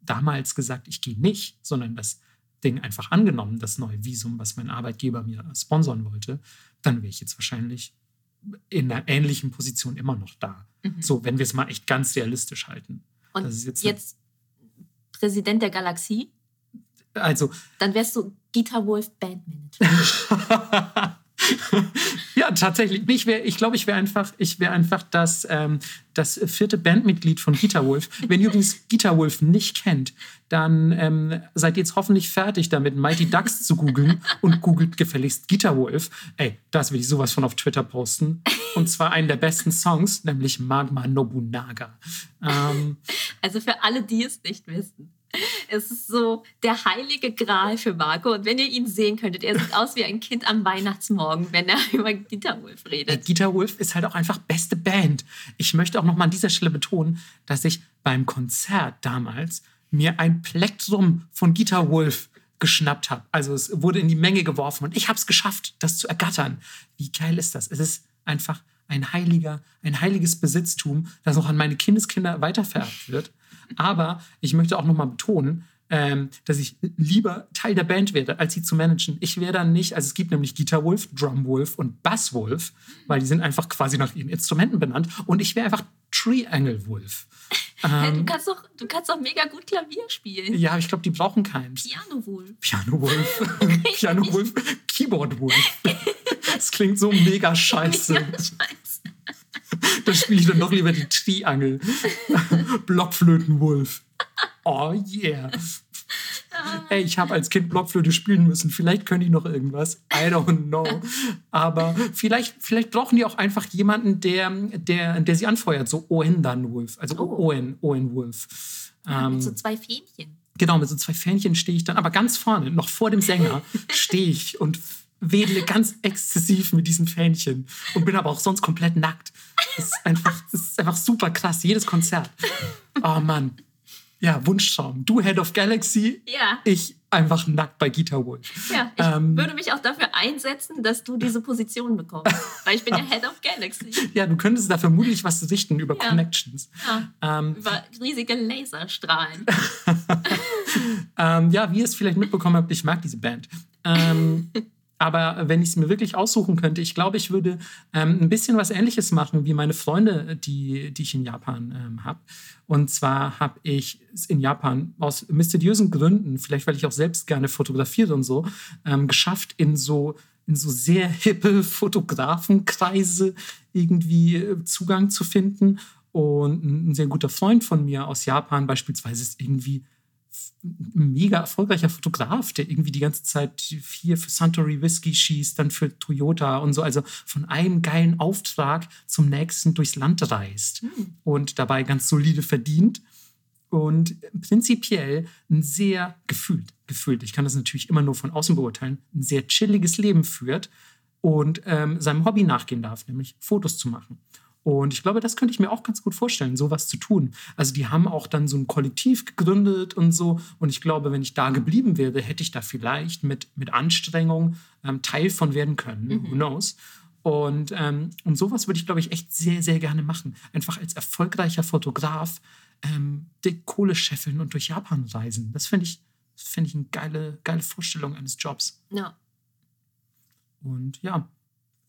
damals gesagt, ich gehe nicht, sondern das Ding einfach angenommen, das neue Visum, was mein Arbeitgeber mir sponsern wollte, dann wäre ich jetzt wahrscheinlich in einer ähnlichen Position immer noch da. Mhm. So, wenn wir es mal echt ganz realistisch halten. Und jetzt, jetzt Präsident der Galaxie? Also. Dann wärst du Guitar Wolf Bandmanager. ja, tatsächlich. Ich, ich glaube, ich wäre einfach, ich wär einfach das, ähm, das vierte Bandmitglied von Guitar Wolf. Wenn ihr übrigens Guitar Wolf nicht kennt, dann ähm, seid ihr jetzt hoffentlich fertig damit, Mighty Ducks zu googeln und googelt gefälligst Guitar Wolf. Ey, das will ich sowas von auf Twitter posten. Und zwar einen der besten Songs, nämlich Magma Nobunaga. Ähm, also für alle, die es nicht wissen. Es ist so der heilige Gral für Marco. Und wenn ihr ihn sehen könntet, er sieht aus wie ein Kind am Weihnachtsmorgen, wenn er über Guitar Wolf redet. Guitar Wolf ist halt auch einfach beste Band. Ich möchte auch noch mal an dieser Stelle betonen, dass ich beim Konzert damals mir ein Plektrum von Guitar Wolf geschnappt habe. Also es wurde in die Menge geworfen und ich habe es geschafft, das zu ergattern. Wie geil ist das? Es ist einfach ein heiliger, ein heiliges Besitztum, das auch an meine Kindeskinder weitervererbt wird. Aber ich möchte auch nochmal betonen, ähm, dass ich lieber Teil der Band werde, als sie zu managen. Ich wäre dann nicht, also es gibt nämlich Guitar Wolf, Drum Wolf und Bass Wolf, weil die sind einfach quasi nach ihren Instrumenten benannt. Und ich wäre einfach Triangle Wolf. Ähm, du, kannst doch, du kannst doch mega gut Klavier spielen. Ja, ich glaube, die brauchen keins. Piano Wolf. Piano Wolf. Piano Wolf. Keyboard Wolf. Das klingt so mega scheiße. Mega scheiße. Da spiele ich dann doch lieber die Triangel. Blockflötenwolf. Oh yeah. Ey, ich habe als Kind Blockflöte spielen müssen. Vielleicht können die noch irgendwas. I don't know. Aber vielleicht, vielleicht brauchen die auch einfach jemanden, der, der, der sie anfeuert. So Owen dann Wolf. Also oh. Owen, Owen Wolf. Ja, mit so ähm, zwei Fähnchen. Genau, mit so zwei Fähnchen stehe ich dann, aber ganz vorne, noch vor dem Sänger, stehe ich und wedle ganz exzessiv mit diesem Fähnchen und bin aber auch sonst komplett nackt. Das ist einfach, das ist einfach super krass, jedes Konzert. Oh Mann. Ja, Wunschtraum. Du Head of Galaxy, Ja. ich einfach nackt bei Guitar Wolf. Ja, ich Ähm. würde mich auch dafür einsetzen, dass du diese Position bekommst. Weil ich bin ja Head of Galaxy. Ja, du könntest da vermutlich was richten über Ja. Connections. Ja, Ähm, über riesige Laserstrahlen. Ähm, ja, wie ihr es vielleicht mitbekommen habt, ich mag diese Band. Aber wenn ich es mir wirklich aussuchen könnte, ich glaube, ich würde ähm, ein bisschen was Ähnliches machen wie meine Freunde, die, die ich in Japan ähm, habe. Und zwar habe ich es in Japan aus mysteriösen Gründen, vielleicht weil ich auch selbst gerne fotografiere und so, ähm, geschafft, in so in so sehr hippe Fotografenkreise irgendwie äh, Zugang zu finden. Und ein sehr guter Freund von mir aus Japan beispielsweise ist irgendwie mega erfolgreicher Fotograf, der irgendwie die ganze Zeit hier für Suntory Whisky schießt, dann für Toyota und so, also von einem geilen Auftrag zum nächsten durchs Land reist und dabei ganz solide verdient und prinzipiell ein sehr gefühlt, gefühlt, ich kann das natürlich immer nur von außen beurteilen, ein sehr chilliges Leben führt und ähm, seinem Hobby nachgehen darf, nämlich Fotos zu machen. Und ich glaube, das könnte ich mir auch ganz gut vorstellen, sowas zu tun. Also die haben auch dann so ein Kollektiv gegründet und so. Und ich glaube, wenn ich da geblieben wäre, hätte ich da vielleicht mit, mit Anstrengung ähm, Teil von werden können. Who knows? Und, ähm, und sowas würde ich, glaube ich, echt sehr, sehr gerne machen. Einfach als erfolgreicher Fotograf ähm, die Kohle scheffeln und durch Japan reisen. Das finde ich, das finde ich eine geile, geile Vorstellung eines Jobs. Ja. Und ja,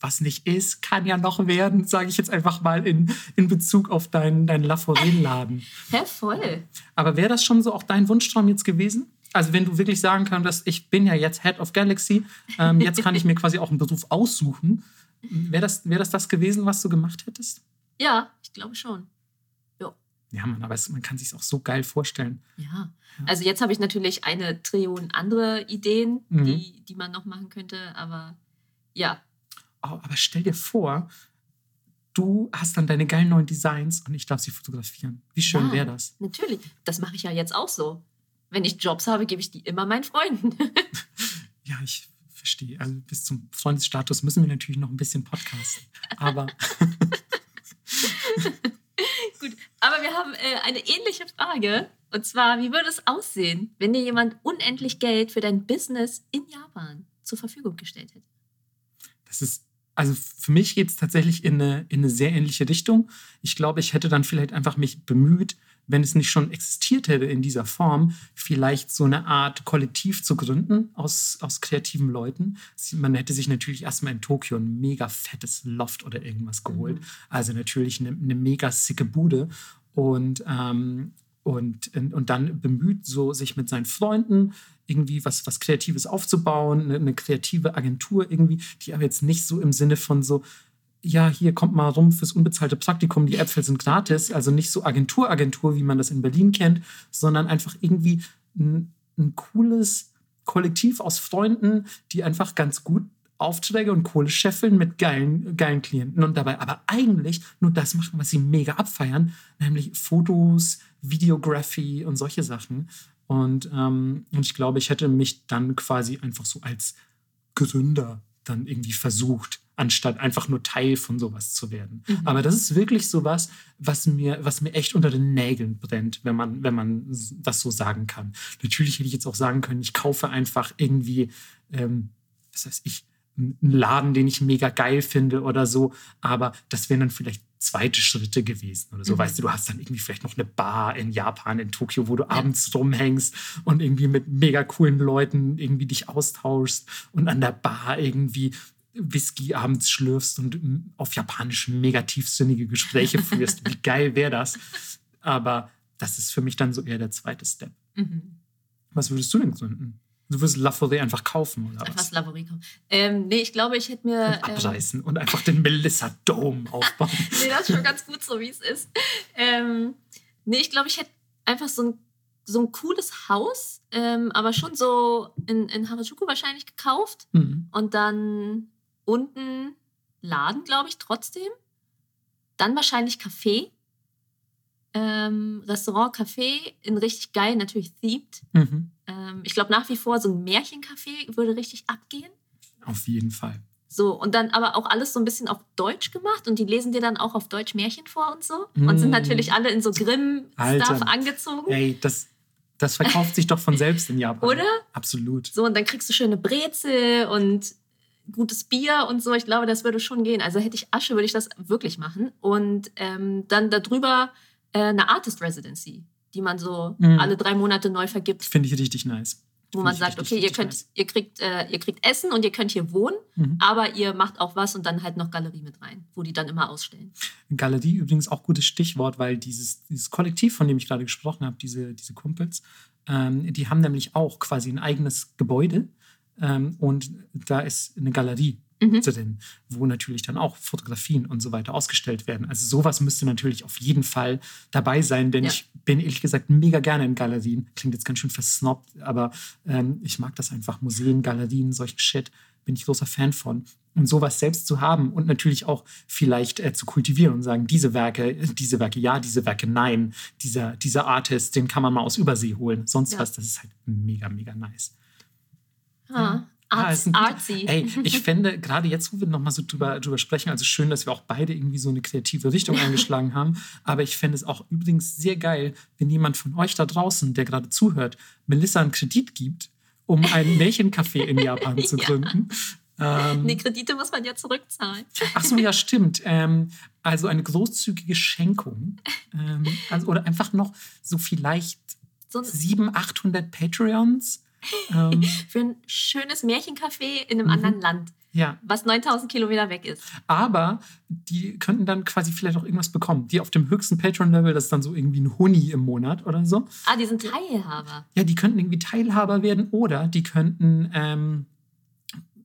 was nicht ist, kann ja noch werden, sage ich jetzt einfach mal in, in Bezug auf deinen dein Laforen-Laden. Hä, voll. Aber wäre das schon so auch dein Wunschtraum jetzt gewesen? Also wenn du wirklich sagen könntest, ich bin ja jetzt Head of Galaxy, ähm, jetzt kann ich mir quasi auch einen Beruf aussuchen. Wäre das, wär das das gewesen, was du gemacht hättest? Ja, ich glaube schon. Ja, Mann, aber es, man kann sich auch so geil vorstellen. Ja. Also jetzt habe ich natürlich eine Trillion andere Ideen, Mhm. die, die man noch machen könnte, aber ja. Oh, aber stell dir vor, du hast dann deine geilen neuen Designs und ich darf sie fotografieren. Wie schön Ja. wäre das? Natürlich. Das mache ich ja jetzt auch so. Wenn ich Jobs habe, gebe ich die immer meinen Freunden. Ja, ich verstehe. Also bis zum Freundesstatus müssen wir natürlich noch ein bisschen podcasten. Aber Gut, aber wir haben äh, eine ähnliche Frage. Und zwar, wie würde es aussehen, wenn dir jemand unendlich Geld für dein Business in Japan zur Verfügung gestellt hätte? das ist, also für mich geht es tatsächlich in eine, in eine sehr ähnliche Richtung. Ich glaube, ich hätte dann vielleicht einfach mich bemüht, wenn es nicht schon existiert hätte in dieser Form, vielleicht so eine Art Kollektiv zu gründen aus, aus kreativen Leuten. Man hätte sich natürlich erstmal in Tokio ein mega fettes Loft oder irgendwas geholt. Also natürlich eine, eine mega sicke Bude. Und, ähm, und, und dann bemüht, so sich mit seinen Freunden irgendwie was, was Kreatives aufzubauen, eine, eine kreative Agentur irgendwie, die aber jetzt nicht so im Sinne von so, ja, hier kommt mal rum fürs unbezahlte Praktikum, die Äpfel sind gratis, also nicht so Agentur-Agentur, wie man das in Berlin kennt, sondern einfach irgendwie ein, ein cooles Kollektiv aus Freunden, die einfach ganz gut Aufträge und Kohle scheffeln mit geilen, geilen Klienten und dabei aber eigentlich nur das machen, was sie mega abfeiern, nämlich Fotos, Videography und solche Sachen. Und, ähm, und ich glaube, ich hätte mich dann quasi einfach so als Gründer dann irgendwie versucht, anstatt einfach nur Teil von sowas zu werden. Aber das ist wirklich sowas, was mir, was mir echt unter den Nägeln brennt, wenn man, wenn man das so sagen kann. Natürlich hätte ich jetzt auch sagen können, ich kaufe einfach irgendwie, ähm, was weiß ich, einen Laden, den ich mega geil finde oder so. Aber das wären dann vielleicht zweite Schritte gewesen oder so. Mhm. Weißt du, du hast dann irgendwie vielleicht noch eine Bar in Japan, in Tokio, wo du abends rumhängst und irgendwie mit mega coolen Leuten irgendwie dich austauschst und an der Bar irgendwie Whisky abends schlürfst und mm, auf Japanisch mega tiefsinnige Gespräche führst. Wie geil wäre das? Aber das ist für mich dann so eher der zweite Step. Mhm. Was würdest du denn gründen? Du würdest La Forêt einfach kaufen oder Einfach was? Laborie kommen. Ähm, nee, ich glaube, ich hätte mir. Und ähm, abreißen und einfach den Melissa Dome aufbauen. nee, das ist schon ganz gut so, wie es ist. Ähm, nee, ich glaube, ich hätte einfach so ein, so ein cooles Haus, ähm, aber schon so in, in Harajuku wahrscheinlich gekauft. Mhm. Und dann unten Laden, glaube ich, trotzdem. Dann wahrscheinlich Café. Ähm, Restaurant, Café, in richtig geil, natürlich themed. Mhm. Ähm, ich glaube nach wie vor, so ein Märchencafé würde richtig abgehen. Auf jeden Fall. So, und dann aber auch alles so ein bisschen auf Deutsch gemacht und die lesen dir dann auch auf Deutsch Märchen vor und so. Und sind Mm. natürlich alle in so Grimm-Stuff angezogen. Ey, das, das verkauft sich doch von selbst in Japan. Oder? Absolut. So, und dann kriegst du schöne Brezel und gutes Bier und so. Ich glaube, das würde schon gehen. Also hätte ich Asche, würde ich das wirklich machen. Und ähm, dann darüber äh, eine Artist Residency, die man so Mhm. alle drei Monate neu vergibt. Finde ich richtig nice. Wo man sagt, richtig, okay, ihr richtig könnt, nice. ihr kriegt, äh, ihr kriegt Essen und ihr könnt hier wohnen, Mhm. aber ihr macht auch was und dann halt noch Galerie mit rein, wo die dann immer ausstellen. Galerie übrigens auch gutes Stichwort, weil dieses, dieses Kollektiv, von dem ich gerade gesprochen habe, diese, diese Kumpels, ähm, die haben nämlich auch quasi ein eigenes Gebäude ähm, und da ist eine Galerie Mhm. drin, wo natürlich dann auch Fotografien und so weiter ausgestellt werden. Also sowas müsste natürlich auf jeden Fall dabei sein, denn Ja. ich bin ehrlich gesagt mega gerne in Galerien. Klingt jetzt ganz schön versnobbt, aber ähm, ich mag das einfach. Museen, Galerien, solchen Shit bin ich großer Fan von. Und sowas selbst zu haben und natürlich auch vielleicht äh, zu kultivieren und sagen, diese Werke, diese Werke ja, diese Werke nein, dieser, dieser Artist, den kann man mal aus Übersee holen. Sonst Ja. was, das ist halt mega, mega nice. Ah, Arts, artsy. Ey, ich fände, gerade jetzt, wo wir nochmal so drüber, drüber sprechen, also schön, dass wir auch beide irgendwie so eine kreative Richtung eingeschlagen haben. Aber ich fände es auch übrigens sehr geil, wenn jemand von euch da draußen, der gerade zuhört, Melissa einen Kredit gibt, um ein Märchencafé in Japan zu Ja. gründen. Ähm, Die Kredite muss man ja zurückzahlen. Ach so, ja, stimmt. Ähm, also eine großzügige Schenkung. Ähm, also, oder einfach noch so vielleicht So ein, 700, 800 Patreons. Ähm, für ein schönes Märchencafé in einem Mhm. anderen Land, ja, was 9000 Kilometer weg ist. aber die könnten dann quasi vielleicht auch irgendwas bekommen. Die auf dem höchsten Patreon-Level, das ist dann so irgendwie ein Huni im Monat oder so. Ah, die sind Teilhaber. Ja, die könnten irgendwie Teilhaber werden oder die könnten, ähm,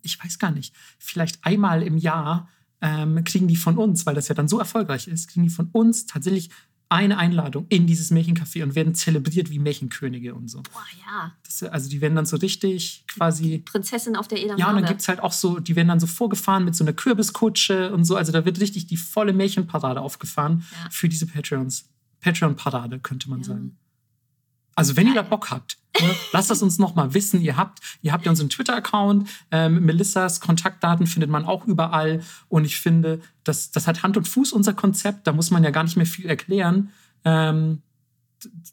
ich weiß gar nicht, vielleicht einmal im Jahr ähm, kriegen die von uns, weil das ja dann so erfolgreich ist, kriegen die von uns tatsächlich eine Einladung in dieses Märchencafé und werden zelebriert wie Märchenkönige und so. Boah, ja. Das, also die werden dann so richtig quasi. Prinzessin auf der Edam Ja, und dann gibt es halt auch so, die werden dann so vorgefahren mit so einer Kürbiskutsche und so. Also da wird richtig die volle Märchenparade aufgefahren Ja. für diese Patreons. Patreon-Parade, könnte man Ja. sagen. Also wenn ihr da. Bock habt, ne, lasst das uns noch mal wissen. Ihr habt, ihr habt ja unseren Twitter-Account. Ähm, Melissas Kontaktdaten findet man auch überall. Und ich finde, das, das hat Hand und Fuß, unser Konzept. Da muss man ja gar nicht mehr viel erklären. Ähm,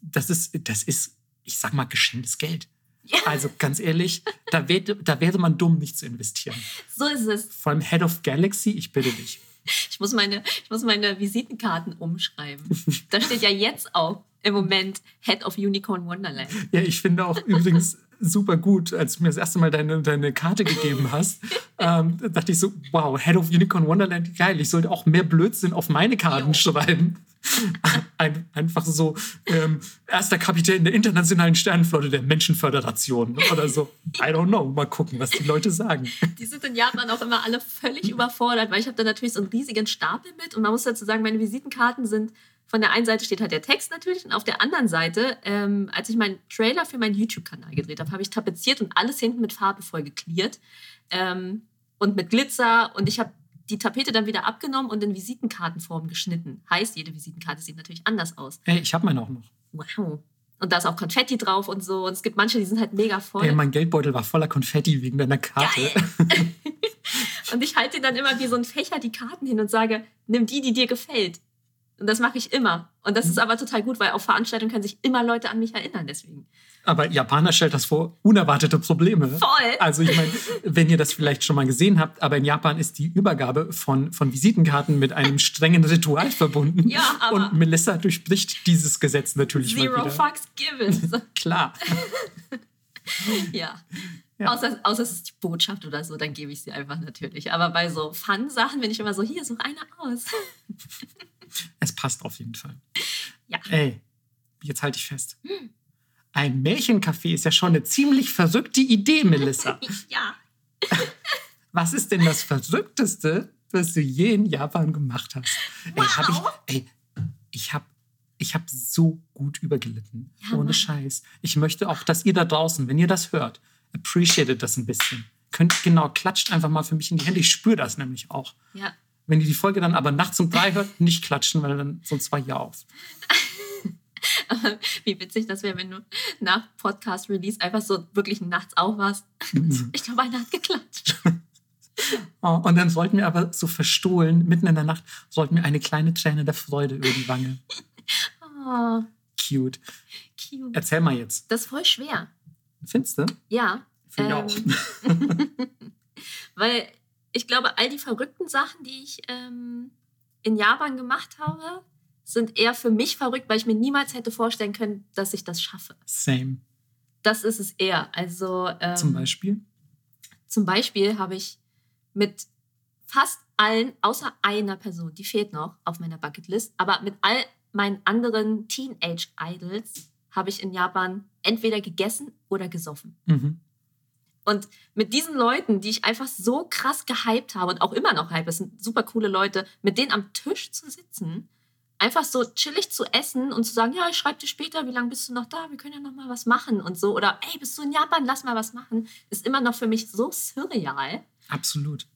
das, ist, das ist, ich sag mal, geschenktes Geld. Ja. Also ganz ehrlich, da, wäre, da wäre man dumm, nicht zu investieren. So ist es. Vor allem Head of Galaxy, ich bitte dich. Ich muss meine, ich muss meine Visitenkarten umschreiben. da steht ja jetzt auch im Moment Head of Unicorn Wonderland. Ja, ich finde auch übrigens super gut, als du mir das erste Mal deine, deine Karte gegeben hast, ähm, dachte ich so, wow, Head of Unicorn Wonderland, geil, ich sollte auch mehr Blödsinn auf meine Karten Jo. schreiben. Ein, einfach so, ähm, erster Kapitän der internationalen Sternenflotte der Menschenföderation oder so. I don't know, mal gucken, was die Leute sagen. Die sind in Japan auch immer alle völlig überfordert, weil ich habe da natürlich so einen riesigen Stapel mit und man muss dazu sagen, meine Visitenkarten sind von der einen Seite steht halt der Text natürlich und auf der anderen Seite, ähm, als ich meinen Trailer für meinen YouTube-Kanal gedreht habe, habe ich tapeziert und alles hinten mit Farbe voll geklärt ähm, und mit Glitzer und ich habe die Tapete dann wieder abgenommen und in Visitenkartenform geschnitten. Heißt, jede Visitenkarte sieht natürlich anders aus. Ey, ich habe meine auch noch. Wow. Und da ist auch Konfetti drauf und so. Und es gibt manche, die sind halt mega voll. Ey, mein Geldbeutel war voller Konfetti wegen deiner Karte. Und ich halte dann immer wie so ein Fächer die Karten hin und sage, nimm die, die dir gefällt. Und das mache ich immer. Und das ist aber total gut, weil auf Veranstaltungen können sich immer Leute an mich erinnern. Deswegen. Aber Japaner stellt das vor unerwartete Probleme. Voll. Also ich meine, wenn ihr das vielleicht schon mal gesehen habt, aber in Japan ist die Übergabe von, von Visitenkarten mit einem strengen Ritual verbunden. Ja, aber- Und Melissa durchbricht dieses Gesetz natürlich mal Zero wieder. fucks given. Klar. ja. Ja. Außer, außer es ist die Botschaft oder so, dann gebe ich sie einfach natürlich. Aber bei so Fun-Sachen bin ich immer so, hier, such eine aus. Es passt auf jeden Fall. Ja. Ey, jetzt halte ich fest. Ein Märchencafé ist ja schon eine ziemlich verrückte Idee, Melissa. ja. Was ist denn das Verrückteste, was du je in Japan gemacht hast? Ey, hab Wow. ich, ey, ich habe ich hab so gut übergelitten. Ja, Ohne Mann. Scheiß. Ich möchte auch, dass ihr da draußen, wenn ihr das hört, appreciated das ein bisschen. Könnt, genau, klatscht einfach mal für mich in die Hände. Ich spüre das nämlich auch. Ja. Wenn ihr die Folge dann aber nachts um drei hört, nicht klatschen, weil dann sonst war hier auf. Wie witzig das wäre, wenn du nach Podcast-Release einfach so wirklich nachts aufwachst. Ich glaube, einer hat geklatscht. Oh, und dann sollten wir aber so verstohlen, mitten in der Nacht, sollten wir eine kleine Träne der Freude über die Wange. Oh, Cute. cute. Erzähl mal jetzt. Das ist voll schwer. Findest du? Ja. Finde ich Ähm, Weil ich glaube, all die verrückten Sachen, die ich ähm, in Japan gemacht habe, sind eher für mich verrückt, weil ich mir niemals hätte vorstellen können, dass ich das schaffe. Same. Das ist es eher. Also ähm, Zum Beispiel. Zum Beispiel habe ich mit fast allen, außer einer Person, die fehlt noch auf meiner Bucketlist, aber mit all meinen anderen Teenage-Idols habe ich in Japan entweder gegessen oder gesoffen. Mhm. Und mit diesen Leuten, die ich einfach so krass gehypt habe und auch immer noch hype, das sind super coole Leute, mit denen am Tisch zu sitzen, einfach so chillig zu essen und zu sagen, ja, ich schreibe dir später, wie lange bist du noch da? Wir können ja noch mal was machen und so. Oder, ey, bist du in Japan? Lass mal was machen. Ist immer noch für mich so surreal. Absolut.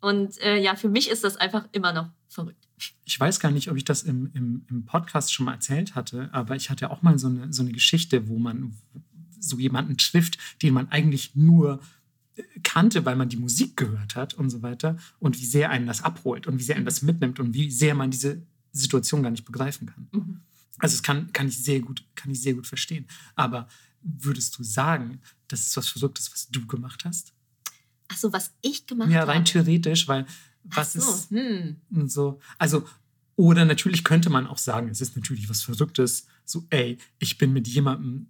Und äh, ja, für mich ist das einfach immer noch verrückt. Ich weiß gar nicht, ob ich das im, im, im Podcast schon mal erzählt hatte, aber ich hatte auch mal so eine, so eine Geschichte, wo man so jemanden trifft, den man eigentlich nur äh, kannte, weil man die Musik gehört hat und so weiter und wie sehr einen das abholt und wie sehr einen das mitnimmt und wie sehr man diese Situation gar nicht begreifen kann. Mhm. Also das kann, kann, ich sehr gut, kann ich sehr gut verstehen. Aber würdest du sagen, das ist was Verrücktes, was du gemacht hast? Ach so, was ich gemacht Ja, habe. rein theoretisch, weil was so, ist hm. so. Also, oder natürlich könnte man auch sagen, es ist natürlich was Verrücktes. So, ey, ich bin mit jemandem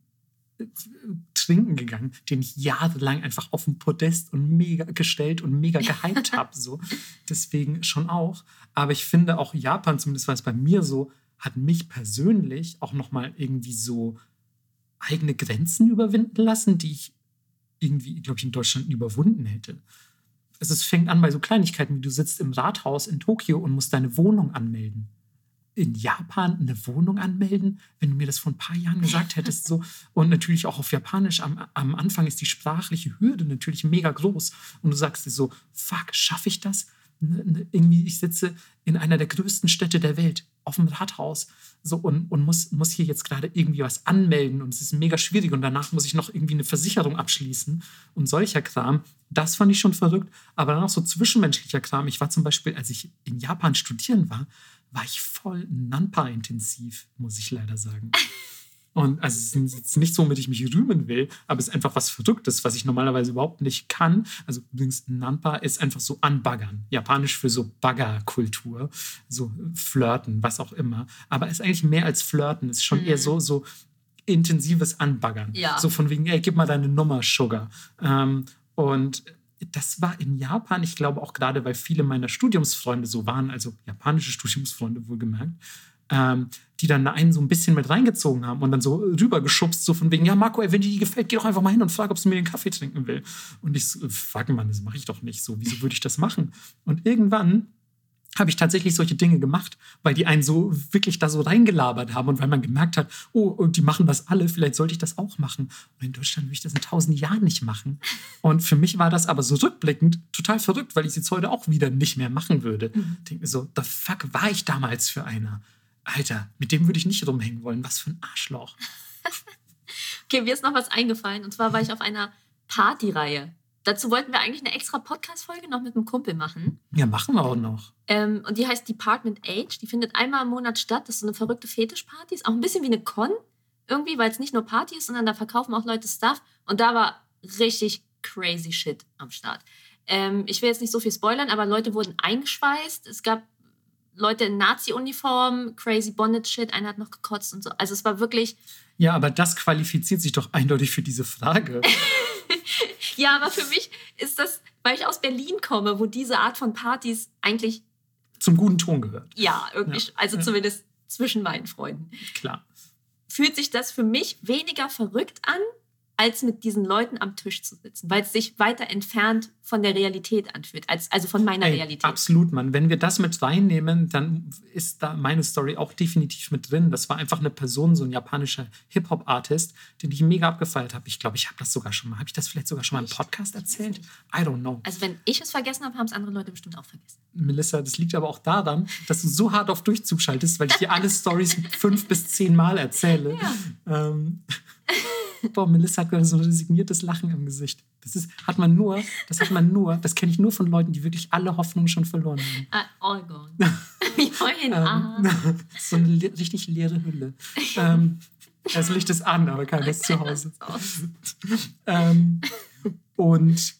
trinken gegangen, den ich jahrelang einfach auf dem Podest und mega gestellt und mega gehypt habe. So. Deswegen schon auch. Aber ich finde auch Japan, zumindest war es bei mir so, hat mich persönlich auch nochmal irgendwie so eigene Grenzen überwinden lassen, die ich irgendwie, glaube ich, in Deutschland überwunden hätte. Also es fängt an bei so Kleinigkeiten, wie du sitzt im Rathaus in Tokio und musst deine Wohnung anmelden. In Japan eine Wohnung anmelden, wenn du mir das vor ein paar Jahren gesagt hättest. So. Und natürlich auch auf Japanisch. Am, am Anfang ist die sprachliche Hürde natürlich mega groß. Und du sagst dir so, fuck, schaffe ich das? Ne, ne, irgendwie, ich sitze in einer der größten Städte der Welt, auf dem Rathaus, so und, und muss, muss hier jetzt gerade irgendwie was anmelden und es ist mega schwierig und danach muss ich noch irgendwie eine Versicherung abschließen und solcher Kram. Das fand ich schon verrückt, aber dann auch so zwischenmenschlicher Kram. Ich war zum Beispiel, als ich in Japan studieren war, war ich voll Nanpa-intensiv, muss ich leider sagen. Und also es ist jetzt nicht so, womit ich mich rühmen will, aber es ist einfach was Verrücktes, was ich normalerweise überhaupt nicht kann. Also übrigens, Nampa ist einfach so anbaggern. Japanisch für so Baggerkultur, so flirten, was auch immer. Aber es ist eigentlich mehr als flirten, es ist schon Mhm. eher so, so intensives Anbaggern. Ja. So von wegen, ey, gib mal deine Nummer, Sugar. Ähm, und das war in Japan, ich glaube auch gerade, weil viele meiner Studiumsfreunde so waren, also japanische Studiumsfreunde wohlgemerkt, ähm, die dann einen so ein bisschen mit reingezogen haben und dann so rübergeschubst, so von wegen, ja, Marco, ey, wenn dir die gefällt, geh doch einfach mal hin und frag, ob sie mir den Kaffee trinken will. Und ich so, fuck, Mann, das mache ich doch nicht so. Wieso würde ich das machen? Und irgendwann habe ich tatsächlich solche Dinge gemacht, weil die einen so wirklich da so reingelabert haben und weil man gemerkt hat, oh, die machen das alle, vielleicht sollte ich das auch machen. Und in Deutschland würde ich das in tausend Jahren nicht machen. Und für mich war das aber so rückblickend total verrückt, weil ich es jetzt heute auch wieder nicht mehr machen würde. Ich denke mir so, the fuck war ich damals für einer? Alter, mit dem würde ich nicht rumhängen wollen. Was für ein Arschloch. Okay, mir ist noch was eingefallen. Und zwar war ich auf einer Partyreihe. Dazu wollten wir eigentlich eine extra Podcast-Folge noch mit einem Kumpel machen. Ja, machen wir auch noch. Ähm, und die heißt Department Age. Die findet einmal im Monat statt. Das ist so eine verrückte Fetischparty. Ist auch ein bisschen wie eine Con. Irgendwie, weil es nicht nur Party ist, sondern da verkaufen auch Leute Stuff. Und da war richtig crazy Shit am Start. Ähm, ich will jetzt nicht so viel spoilern, aber Leute wurden eingeschweißt. Es gab Leute in Nazi-Uniform, crazy Bondage-Shit. Einer hat noch gekotzt und so. Also es war wirklich Ja, aber das qualifiziert sich doch eindeutig für diese Frage. Ja, aber für mich ist das, weil ich aus Berlin komme, wo diese Art von Partys eigentlich, Zum guten Ton gehört. ja, irgendwie, Ja, also ja. zumindest zwischen meinen Freunden, Klar. fühlt sich das für mich weniger verrückt an, als mit diesen Leuten am Tisch zu sitzen, weil es sich weiter entfernt von der Realität anfühlt, als, also von meiner Ey, Realität. Absolut, Mann. Wenn wir das mit reinnehmen, dann ist da meine Story auch definitiv mit drin. Das war einfach eine Person, so ein japanischer Hip-Hop-Artist, den ich mega abgefeiert habe. Ich glaube, ich habe das sogar schon mal. Habe ich das vielleicht sogar schon mal im? Podcast erzählt? I don't know. Also wenn ich es vergessen habe, haben es andere Leute bestimmt auch vergessen. Melissa, das liegt aber auch daran, dass du so hart auf Durchzug schaltest, weil ich dir alle Stories fünf bis zehn Mal erzähle. Ja. Ähm, Boah, Melissa hat gerade so ein resigniertes Lachen im Gesicht. Das ist, hat man nur, das hat man nur, das kenne ich nur von Leuten, die wirklich alle Hoffnung schon verloren haben. Uh, all gone. Ähm, so eine le richtig leere Hülle. ähm, das Licht ist an, aber keiner ist zu Hause. ähm, und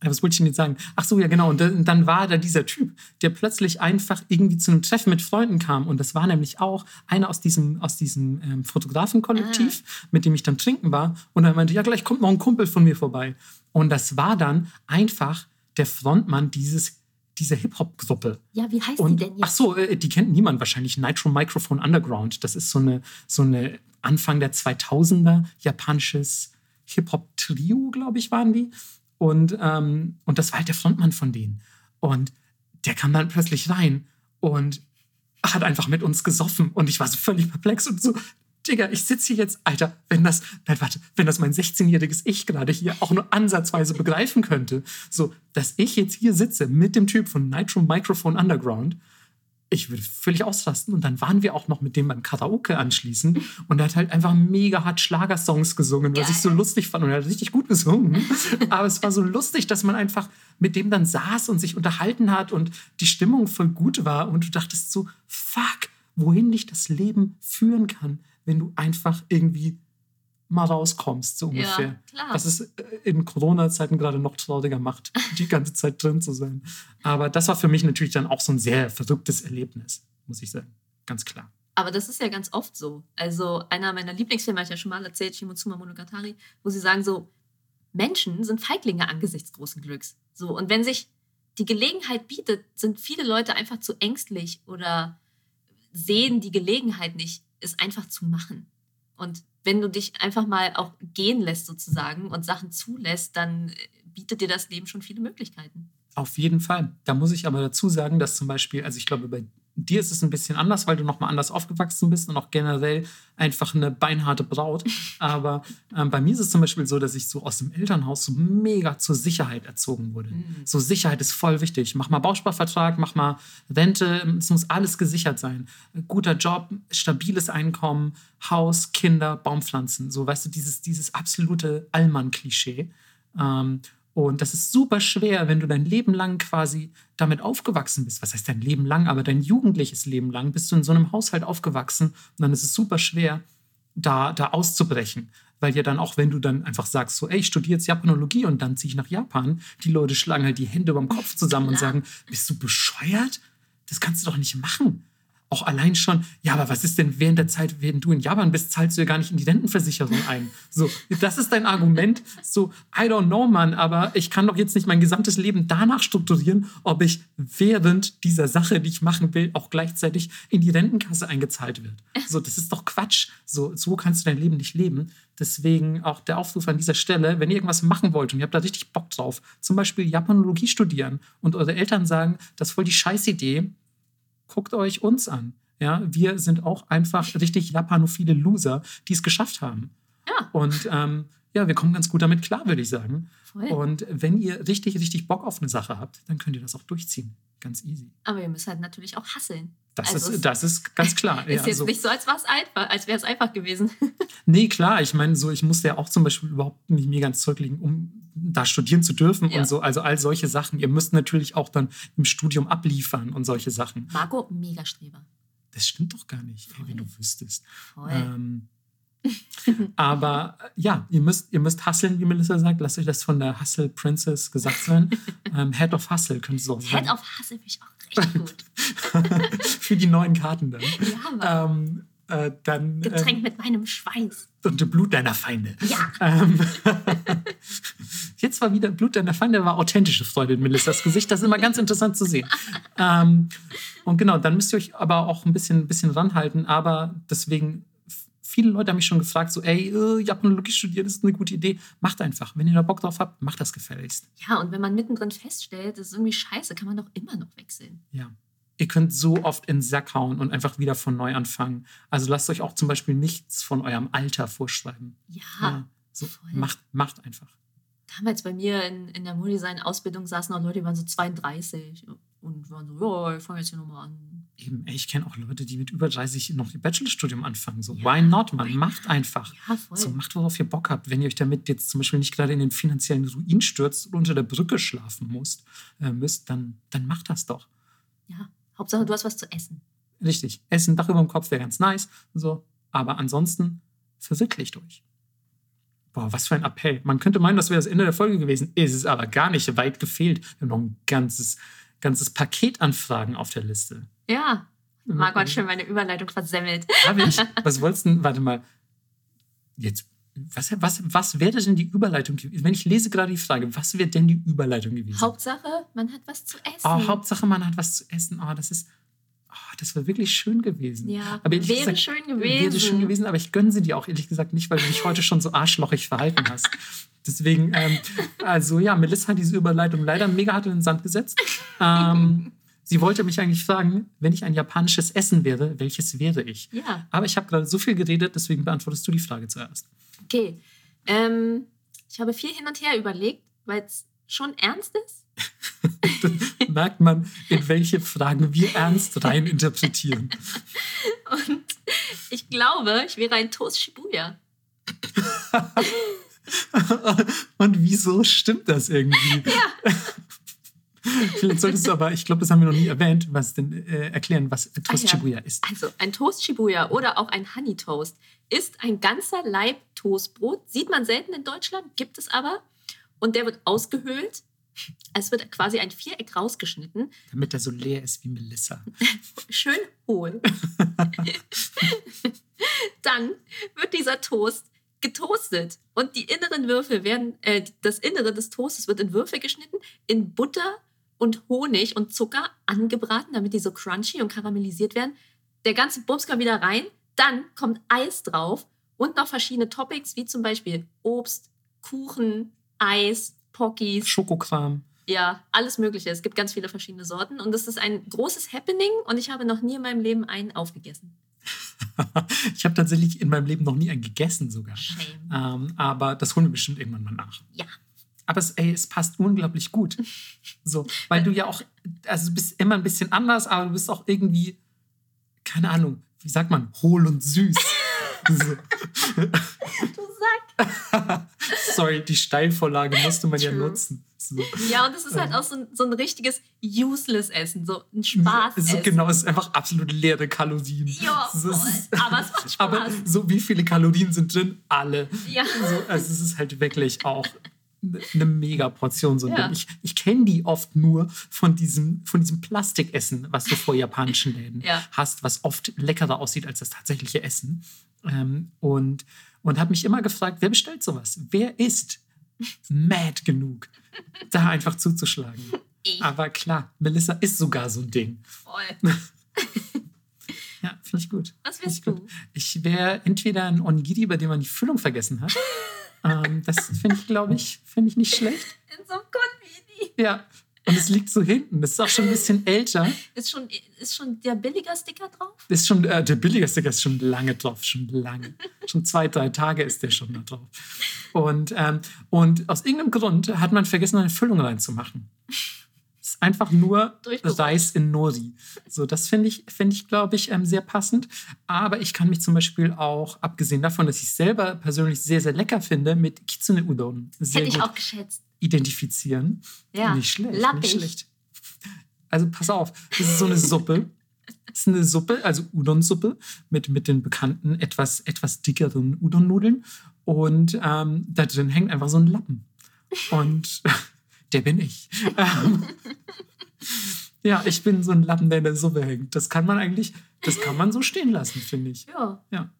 was wollte ich denn jetzt sagen? Ach so, ja, genau. Und dann war da dieser Typ, der plötzlich einfach irgendwie zu einem Treffen mit Freunden kam. Und das war nämlich auch einer aus diesem, aus diesem ähm, Fotografenkollektiv, ah. mit dem ich dann trinken war. Und er meinte, ja, gleich kommt noch ein Kumpel von mir vorbei. Und das war dann einfach der Frontmann dieses dieser Hip-Hop-Gruppe. Ja, wie heißt und, die denn jetzt? Ach so, äh, die kennt niemand wahrscheinlich. Nitro Microphone Underground. Das ist so eine, so eine Anfang der 2000er japanisches Hip-Hop-Trio, glaube ich, waren die. Und, ähm, und das war halt der Frontmann von denen. Und der kam dann plötzlich rein und hat einfach mit uns gesoffen. Und ich war so völlig perplex und so, Digga, ich sitze hier jetzt, Alter, wenn das, nein, warte, wenn das mein 16-jähriges Ich gerade hier auch nur ansatzweise begreifen könnte, so, dass ich jetzt hier sitze mit dem Typ von Nitro Microphone Underground ich würde völlig ausrasten. Und dann waren wir auch noch mit dem beim Karaoke anschließend. Und er hat halt einfach mega hart Schlagersongs gesungen, was ich so lustig fand. Und er hat richtig gut gesungen. Aber es war so lustig, dass man einfach mit dem dann saß und sich unterhalten hat und die Stimmung voll gut war. Und du dachtest so, fuck, wohin dich das Leben führen kann, wenn du einfach irgendwie mal rauskommst, so ungefähr. Ja, klar. Das ist äh, in Corona-Zeiten gerade noch trauriger macht, die ganze Zeit drin zu sein. Aber das war für mich natürlich dann auch so ein sehr verrücktes Erlebnis, muss ich sagen. Ganz klar. Aber das ist ja ganz oft so. Also einer meiner Lieblingsfilme, habe ich ja schon mal erzählt, Shimotsuma Monogatari, wo sie sagen so, Menschen sind Feiglinge angesichts großen Glücks. So, und wenn sich die Gelegenheit bietet, sind viele Leute einfach zu ängstlich oder sehen die Gelegenheit nicht, es einfach zu machen. Und wenn du dich einfach mal auch gehen lässt sozusagen und Sachen zulässt, dann bietet dir das Leben schon viele Möglichkeiten. Auf jeden Fall. Da muss ich aber dazu sagen, dass zum Beispiel, also ich glaube, bei dir ist es ein bisschen anders, weil du nochmal anders aufgewachsen bist und auch generell einfach eine beinharte Braut. Aber ähm, bei mir ist es zum Beispiel so, dass ich so aus dem Elternhaus so mega zur Sicherheit erzogen wurde. Mhm. So Sicherheit ist voll wichtig. Mach mal Bausparvertrag, mach mal Rente, es muss alles gesichert sein. Guter Job, stabiles Einkommen, Haus, Kinder, Baumpflanzen. So, weißt du, dieses, dieses absolute Allmann-Klischee. Ähm, und das ist super schwer, wenn du dein Leben lang quasi damit aufgewachsen bist. Was heißt dein Leben lang? Aber dein jugendliches Leben lang bist du in so einem Haushalt aufgewachsen. Und dann ist es super schwer, da, da auszubrechen. Weil ja dann auch, wenn du dann einfach sagst, so, ey, ich studiere jetzt Japanologie und dann ziehe ich nach Japan, die Leute schlagen halt die Hände über dem Kopf zusammen und sagen, bist du bescheuert? Das kannst du doch nicht machen auch allein schon, ja, aber was ist denn während der Zeit, während du in Japan bist, zahlst du ja gar nicht in die Rentenversicherung ein. So, das ist dein Argument. So, I don't know, Mann, aber ich kann doch jetzt nicht mein gesamtes Leben danach strukturieren, ob ich während dieser Sache, die ich machen will, auch gleichzeitig in die Rentenkasse eingezahlt wird. So, das ist doch Quatsch. So, so kannst du dein Leben nicht leben. Deswegen auch der Aufruf an dieser Stelle, wenn ihr irgendwas machen wollt und ihr habt da richtig Bock drauf, zum Beispiel Japanologie studieren und eure Eltern sagen, das ist voll die Scheißidee, guckt euch uns an. Ja, wir sind auch einfach richtig japanophile Loser, die es geschafft haben. Ja. Und ähm, ja, wir kommen ganz gut damit klar, würde ich sagen. Voll. Und wenn ihr richtig, richtig Bock auf eine Sache habt, dann könnt ihr das auch durchziehen. Ganz easy. Aber ihr müsst halt natürlich auch hasseln. Das, also ist, das ist ganz klar. ist ja, jetzt so. nicht so, als, einfach, als wäre es einfach gewesen. nee, klar. Ich meine, so, ich musste ja auch zum Beispiel überhaupt nicht mir ganz zurücklegen, um da studieren zu dürfen ja. und so. Also all solche Sachen. Ihr müsst natürlich auch dann im Studium abliefern und solche Sachen. Marco, mega Streber. Das stimmt doch gar nicht, ey, wenn du wüsstest. Ähm, aber äh, ja, ihr müsst, ihr müsst hustlen, wie Melissa sagt. Lasst euch das von der Hustle Princess gesagt sein. ähm, Head of Hustle könnte es auch sein. Head of Hustle finde ich auch richtig gut. Für die neuen Karten dann. Ja, ähm, äh, dann, Getränkt äh, mit meinem Schweiß. Und dem Blut deiner Feinde. Ja. Ähm, jetzt war wieder Blut deiner Feinde, war authentische Freude in Melissas Gesicht. Das ist immer ganz interessant zu sehen. Ähm, und genau, dann müsst ihr euch aber auch ein bisschen, ein bisschen ranhalten. Aber deswegen viele Leute haben mich schon gefragt, so, ey, äh, Japanologie studieren ist eine gute Idee. Macht einfach. Wenn ihr da Bock drauf habt, macht das gefälligst. Ja, und wenn man mittendrin feststellt, das ist irgendwie scheiße, kann man doch immer noch wechseln. Ja. Ihr könnt so oft in den Sack hauen und einfach wieder von neu anfangen. Also lasst euch auch zum Beispiel nichts von eurem Alter vorschreiben. Ja. ja so, macht, macht einfach. Damals bei mir in, in der Modedesign-Ausbildung saßen auch Leute, die waren so 32 und waren so, ja, ich fange jetzt hier nochmal an Eben, ey, ich kenne auch Leute, die mit über 30 noch ihr Bachelorstudium anfangen. So, Ja, why not, man? why Macht not? einfach. Ja, voll. So, macht, worauf ihr Bock habt. Wenn ihr euch damit jetzt zum Beispiel nicht gerade in den finanziellen Ruin stürzt und unter der Brücke schlafen musst, äh, müsst, dann, dann macht das doch. Ja, Hauptsache, du hast was zu essen. Richtig. Essen, Dach über dem Kopf wäre ganz nice. So. Aber ansonsten verwirklicht euch. Boah, was für ein Appell. Man könnte meinen, das wäre das Ende der Folge gewesen. Ist es aber gar nicht weit gefehlt. Wir haben noch ein ganzes, ganzes Paket an Fragen auf der Liste. Ja, Mhm. Marco hat schon meine Überleitung versemmelt. Habe ich? Was wolltest du denn? Warte mal. Jetzt. Was, was, was wäre denn die Überleitung gewesen? Wenn ich lese gerade die Frage, was wäre denn die Überleitung gewesen? Hauptsache, man hat was zu essen. Oh, Hauptsache, man hat was zu essen. Oh, das ist. Oh, das wäre wirklich schön gewesen. Ja, aber wäre gesagt, schön Wäre gewesen. schön gewesen, aber ich gönne sie dir auch ehrlich gesagt nicht, weil du dich heute schon so arschlochig verhalten hast. Deswegen, ähm, also ja, Melissa hat diese Überleitung leider mega hart in den Sand gesetzt. Ähm, sie wollte mich eigentlich fragen, wenn ich ein japanisches Essen wäre, welches wäre ich? Ja, Aber ich habe gerade so viel geredet, deswegen beantwortest du die Frage zuerst. okay. Ähm, ich habe viel hin und her überlegt, weil es schon ernst ist. Merkt man, in welche Fragen wir ernst rein interpretieren. Und ich glaube, ich wäre ein Toast Shibuya. Und wieso stimmt das irgendwie? Vielleicht solltest du aber, ich glaube, das haben wir noch nie erwähnt, was denn äh, erklären, was Toast ja. Shibuya ist. Also ein Toast Shibuya oder auch ein Honey Toast ist ein ganzer Laib Toastbrot. Sieht man selten in Deutschland, gibt es aber. Und der wird ausgehöhlt. Es wird quasi ein Viereck rausgeschnitten. Damit er so leer ist wie Melissa. Schön hohl. Dann wird dieser Toast getoastet und die inneren Würfel werden, äh, das Innere des Toastes wird in Würfel geschnitten, in Butter und Honig und Zucker angebraten, damit die so crunchy und karamellisiert werden. Der ganze Bums kommt wieder rein, dann kommt Eis drauf und noch verschiedene Toppings, wie zum Beispiel Obst, Kuchen, Eis, Pockies, Schokokram. ja, alles Mögliche. Es gibt ganz viele verschiedene Sorten und es ist ein großes Happening und ich habe noch nie in meinem Leben einen aufgegessen. ich habe tatsächlich in meinem Leben noch nie einen gegessen sogar. Shame. Ähm, aber das holen wir bestimmt irgendwann mal nach. Ja. Aber es, ey, es passt unglaublich gut. So, weil du ja auch, also du bist immer ein bisschen anders, aber du bist auch irgendwie, keine Ahnung, wie sagt man, hohl und süß. Du Sack. Sorry, die Steilvorlage musste man ja True. nutzen. So. Ja, und es ist halt auch so ein, so ein richtiges useless Essen, so ein Spaß. So, genau, es ist einfach absolut leere Kalorien. Ja, So. Aber es macht Spaß. Aber so wie viele Kalorien sind drin? Alle. Ja. So, also es ist halt wirklich auch eine Mega-Portion. So ein Ja. Ding. Ich, ich kenne die oft nur von diesem, von diesem Plastikessen, was du vor japanischen Läden Ja. hast, was oft leckerer aussieht als das tatsächliche Essen. Ähm, und und habe mich immer gefragt, wer bestellt sowas? Wer ist mad genug, da einfach zuzuschlagen? Ich. Aber klar, Melissa ist sogar so ein Ding. Voll. Ja, finde ich gut. Was wärst gut. du? Ich wäre entweder ein Onigiri, bei dem man die Füllung vergessen hat. ähm, das finde ich, glaube ich, finde ich nicht schlecht. In so einem Konbini. Ja. Und es liegt so hinten. Das ist auch schon ein bisschen älter. Ist schon, ist schon der billiger Sticker drauf? Ist schon, äh, der billige Sticker ist schon lange drauf, schon lange. schon zwei, drei Tage ist der schon da drauf. Und, ähm, und aus irgendeinem Grund hat man vergessen, eine Füllung reinzumachen. Ist einfach nur. Reis in Nori. So, das finde ich, finde ich, glaube ich, ähm, sehr passend. Aber ich kann mich zum Beispiel auch, abgesehen davon, dass ich es selber persönlich sehr, sehr lecker finde, mit Kitsune Udon sehr Hätte ich auch geschätzt. identifizieren. Ja. Nicht schlecht, Lappig. nicht schlecht. Also pass auf, das ist so eine Suppe. Das ist eine Suppe, also Udon-Suppe mit, mit den bekannten, etwas, etwas dickeren Udon-Nudeln. Und ähm, da drin hängt einfach so ein Lappen. Und der bin ich. Ähm, ja, ich bin so ein Lappen, der in der Suppe hängt. Das kann man eigentlich, das kann man so stehen lassen, finde ich. Ja. Ja.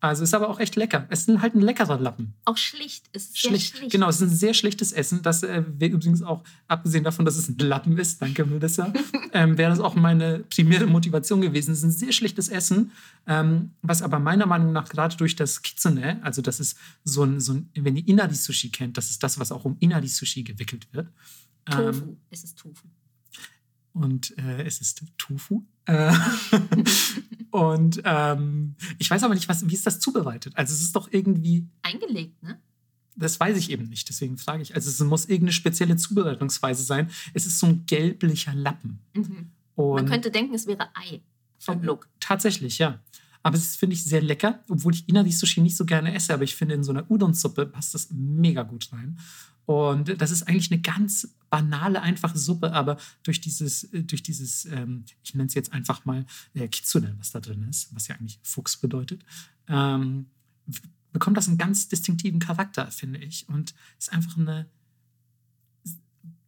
Also ist aber auch echt lecker. Es ist halt ein leckerer Lappen. Auch schlicht. Ist Schlicht. schlicht. Genau, es ist ein sehr schlichtes Essen. Das äh, wäre übrigens auch, abgesehen davon, dass es ein Lappen ist, danke Melissa, ähm, wäre das auch meine primäre Motivation gewesen. Es ist ein sehr schlichtes Essen, ähm, was aber meiner Meinung nach gerade durch das Kitsune, also das ist so ein, so ein wenn ihr Inari-Sushi kennt, das ist das, was auch um Inari-Sushi gewickelt wird. Ähm, Tofu. Es ist Tofu. und äh, es ist Tofu. Äh, und ähm, ich weiß aber nicht, was, wie ist das zubereitet? Also es ist doch irgendwie Eingelegt, ne? das weiß ich eben nicht, deswegen frage ich. Also es muss irgendeine spezielle Zubereitungsweise sein. Es ist so ein gelblicher Lappen. Mhm. Man könnte denken, es wäre Ei. vom Look. Tatsächlich, ja. Aber es ist, finde ich, sehr lecker, obwohl ich Inari-Sushi nicht so gerne esse. Aber ich finde, in so einer Udon-Suppe passt das mega gut rein. Und das ist eigentlich eine ganz banale, einfache Suppe, aber durch dieses, durch dieses ähm, ich nenne es jetzt einfach mal äh, Kitsune, was da drin ist, was ja eigentlich Fuchs bedeutet, ähm, bekommt das einen ganz distinktiven Charakter, finde ich. Und ist einfach eine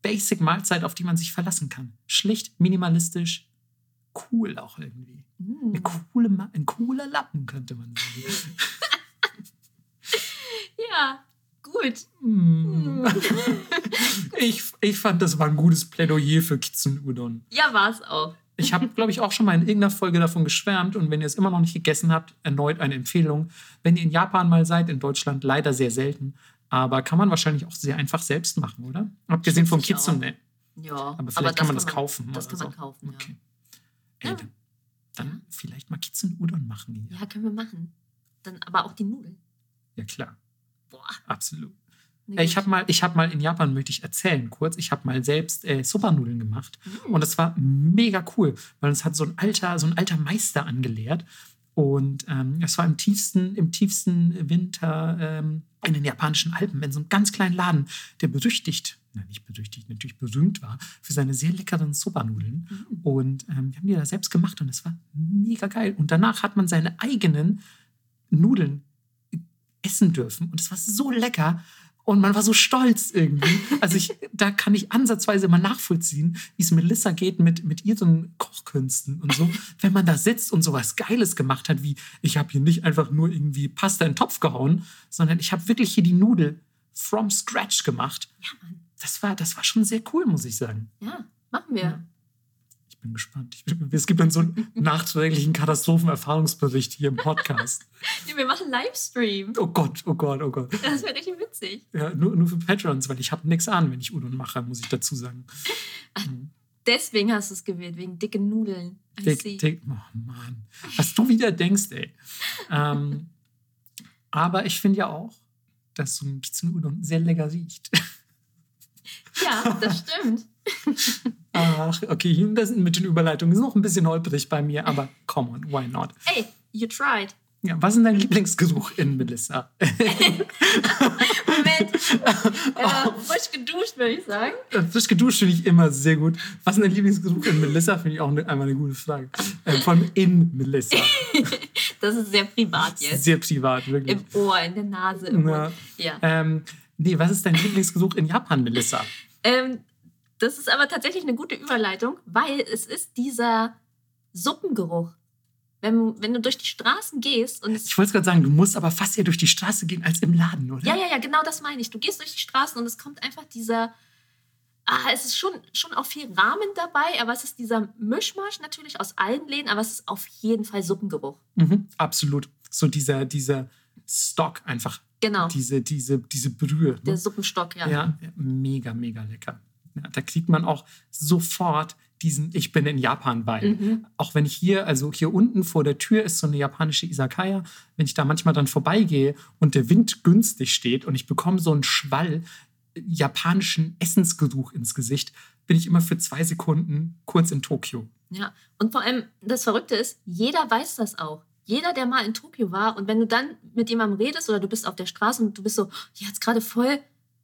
Basic-Mahlzeit, auf die man sich verlassen kann. Schlicht, minimalistisch, cool auch irgendwie. Mm. Eine coole, ein cooler Lappen, könnte man sagen. ja, gut. Mm. ich, ich fand, das war ein gutes Plädoyer für Kitsun Udon. Ja, war es auch. Ich habe, glaube ich, auch schon mal in irgendeiner Folge davon geschwärmt. Und wenn ihr es immer noch nicht gegessen habt, erneut eine Empfehlung. Wenn ihr in Japan mal seid, in Deutschland leider sehr selten, aber kann man wahrscheinlich auch sehr einfach selbst machen, oder? Abgesehen vom Kitsune. Ja, aber vielleicht aber kann man das man, kaufen. Das kann man so. kaufen, okay. ja. Ey, dann, dann vielleicht mal Kitsune Udon machen hier. Ja, können wir machen. Dann aber auch die Nudeln. Ja, klar. Boah. Absolut. Nee, ich habe mal, hab mal in Japan, möchte ich erzählen kurz, ich habe mal selbst äh, Soba-Nudeln gemacht. Mhm. Und das war mega cool, weil es hat so ein alter, so ein alter Meister angelehrt. Und ähm, es war im tiefsten, im tiefsten Winter ähm, in den japanischen Alpen, in so einem ganz kleinen Laden, der berüchtigt, nein, nicht berüchtigt, natürlich berühmt war für seine sehr leckeren Soba-Nudeln. Mhm. Und ähm, wir haben die da selbst gemacht und es war mega geil. Und danach hat man seine eigenen Nudeln essen dürfen. Und es war so lecker. Und man war so stolz irgendwie. Also ich, da kann ich ansatzweise mal nachvollziehen, wie es Melissa geht mit, mit ihren Kochkünsten und so. Wenn man da sitzt und sowas Geiles gemacht hat, wie ich habe hier nicht einfach nur irgendwie Pasta in den Topf gehauen, sondern ich habe wirklich hier die Nudel from scratch gemacht. Ja, Mann. Das war, das war schon sehr cool, muss ich sagen. Ja, machen wir. Ja bin gespannt. Ich, es gibt dann so einen nachträglichen Katastrophenerfahrungsbericht hier im Podcast. nee, wir machen Livestream. Oh Gott, oh Gott, oh Gott. Das wäre richtig witzig. Ja, nur, nur für Patrons, weil ich habe nichts an, wenn ich Udon mache, muss ich dazu sagen. Ach, deswegen hast du es gewählt, wegen dicken Nudeln. Dick, dick, oh Mann. Was du wieder denkst, ey. ähm, aber ich finde ja auch, dass so ein bisschen Udon sehr lecker riecht. Ja, das stimmt. Ach, okay, das mit den Überleitungen ist noch ein bisschen holprig bei mir, aber come on, why not? Hey, you tried. Ja, was ist dein Lieblingsgeruch in Melissa? Moment. Äh, frisch geduscht, würde ich sagen. Äh, frisch geduscht finde ich immer sehr gut. Was ist dein Lieblingsgeruch in Melissa? Finde ich auch ne, einmal eine gute Frage. Äh, vor allem in Melissa. das ist sehr privat jetzt. Sehr privat, wirklich. Im Ohr, in der Nase. Im ja. ja. Ähm, nee, was ist dein Lieblingsgeruch in Japan, Melissa? Ähm, das ist aber tatsächlich eine gute Überleitung, weil es ist dieser Suppengeruch. Wenn, wenn du durch die Straßen gehst und Ich wollte gerade sagen, du musst aber fast eher durch die Straße gehen als im Laden, oder? Ja, ja, ja, genau das meine ich. Du gehst durch die Straßen und es kommt einfach dieser. Ah, es ist schon, schon auch viel Rahmen dabei, aber es ist dieser Mischmasch natürlich aus allen Läden, aber es ist auf jeden Fall Suppengeruch. Mhm, absolut. So dieser, dieser Stock einfach. Genau. Diese, diese, diese Brühe. Ne? Der Suppenstock, ja. Ja, mega, mega lecker. Ja, da kriegt man auch sofort diesen Ich bin in Japan Vibe. Mhm. Auch wenn ich hier, also hier unten vor der Tür ist so eine japanische Isakaya, wenn ich da manchmal dann vorbeigehe und der Wind günstig steht und ich bekomme so einen Schwall japanischen Essensgeruch ins Gesicht, bin ich immer für zwei Sekunden kurz in Tokio. Ja, und vor allem das Verrückte ist, jeder weiß das auch. Jeder, der mal in Tokio war und wenn du dann mit jemandem redest oder du bist auf der Straße und du bist so, hier hat es gerade voll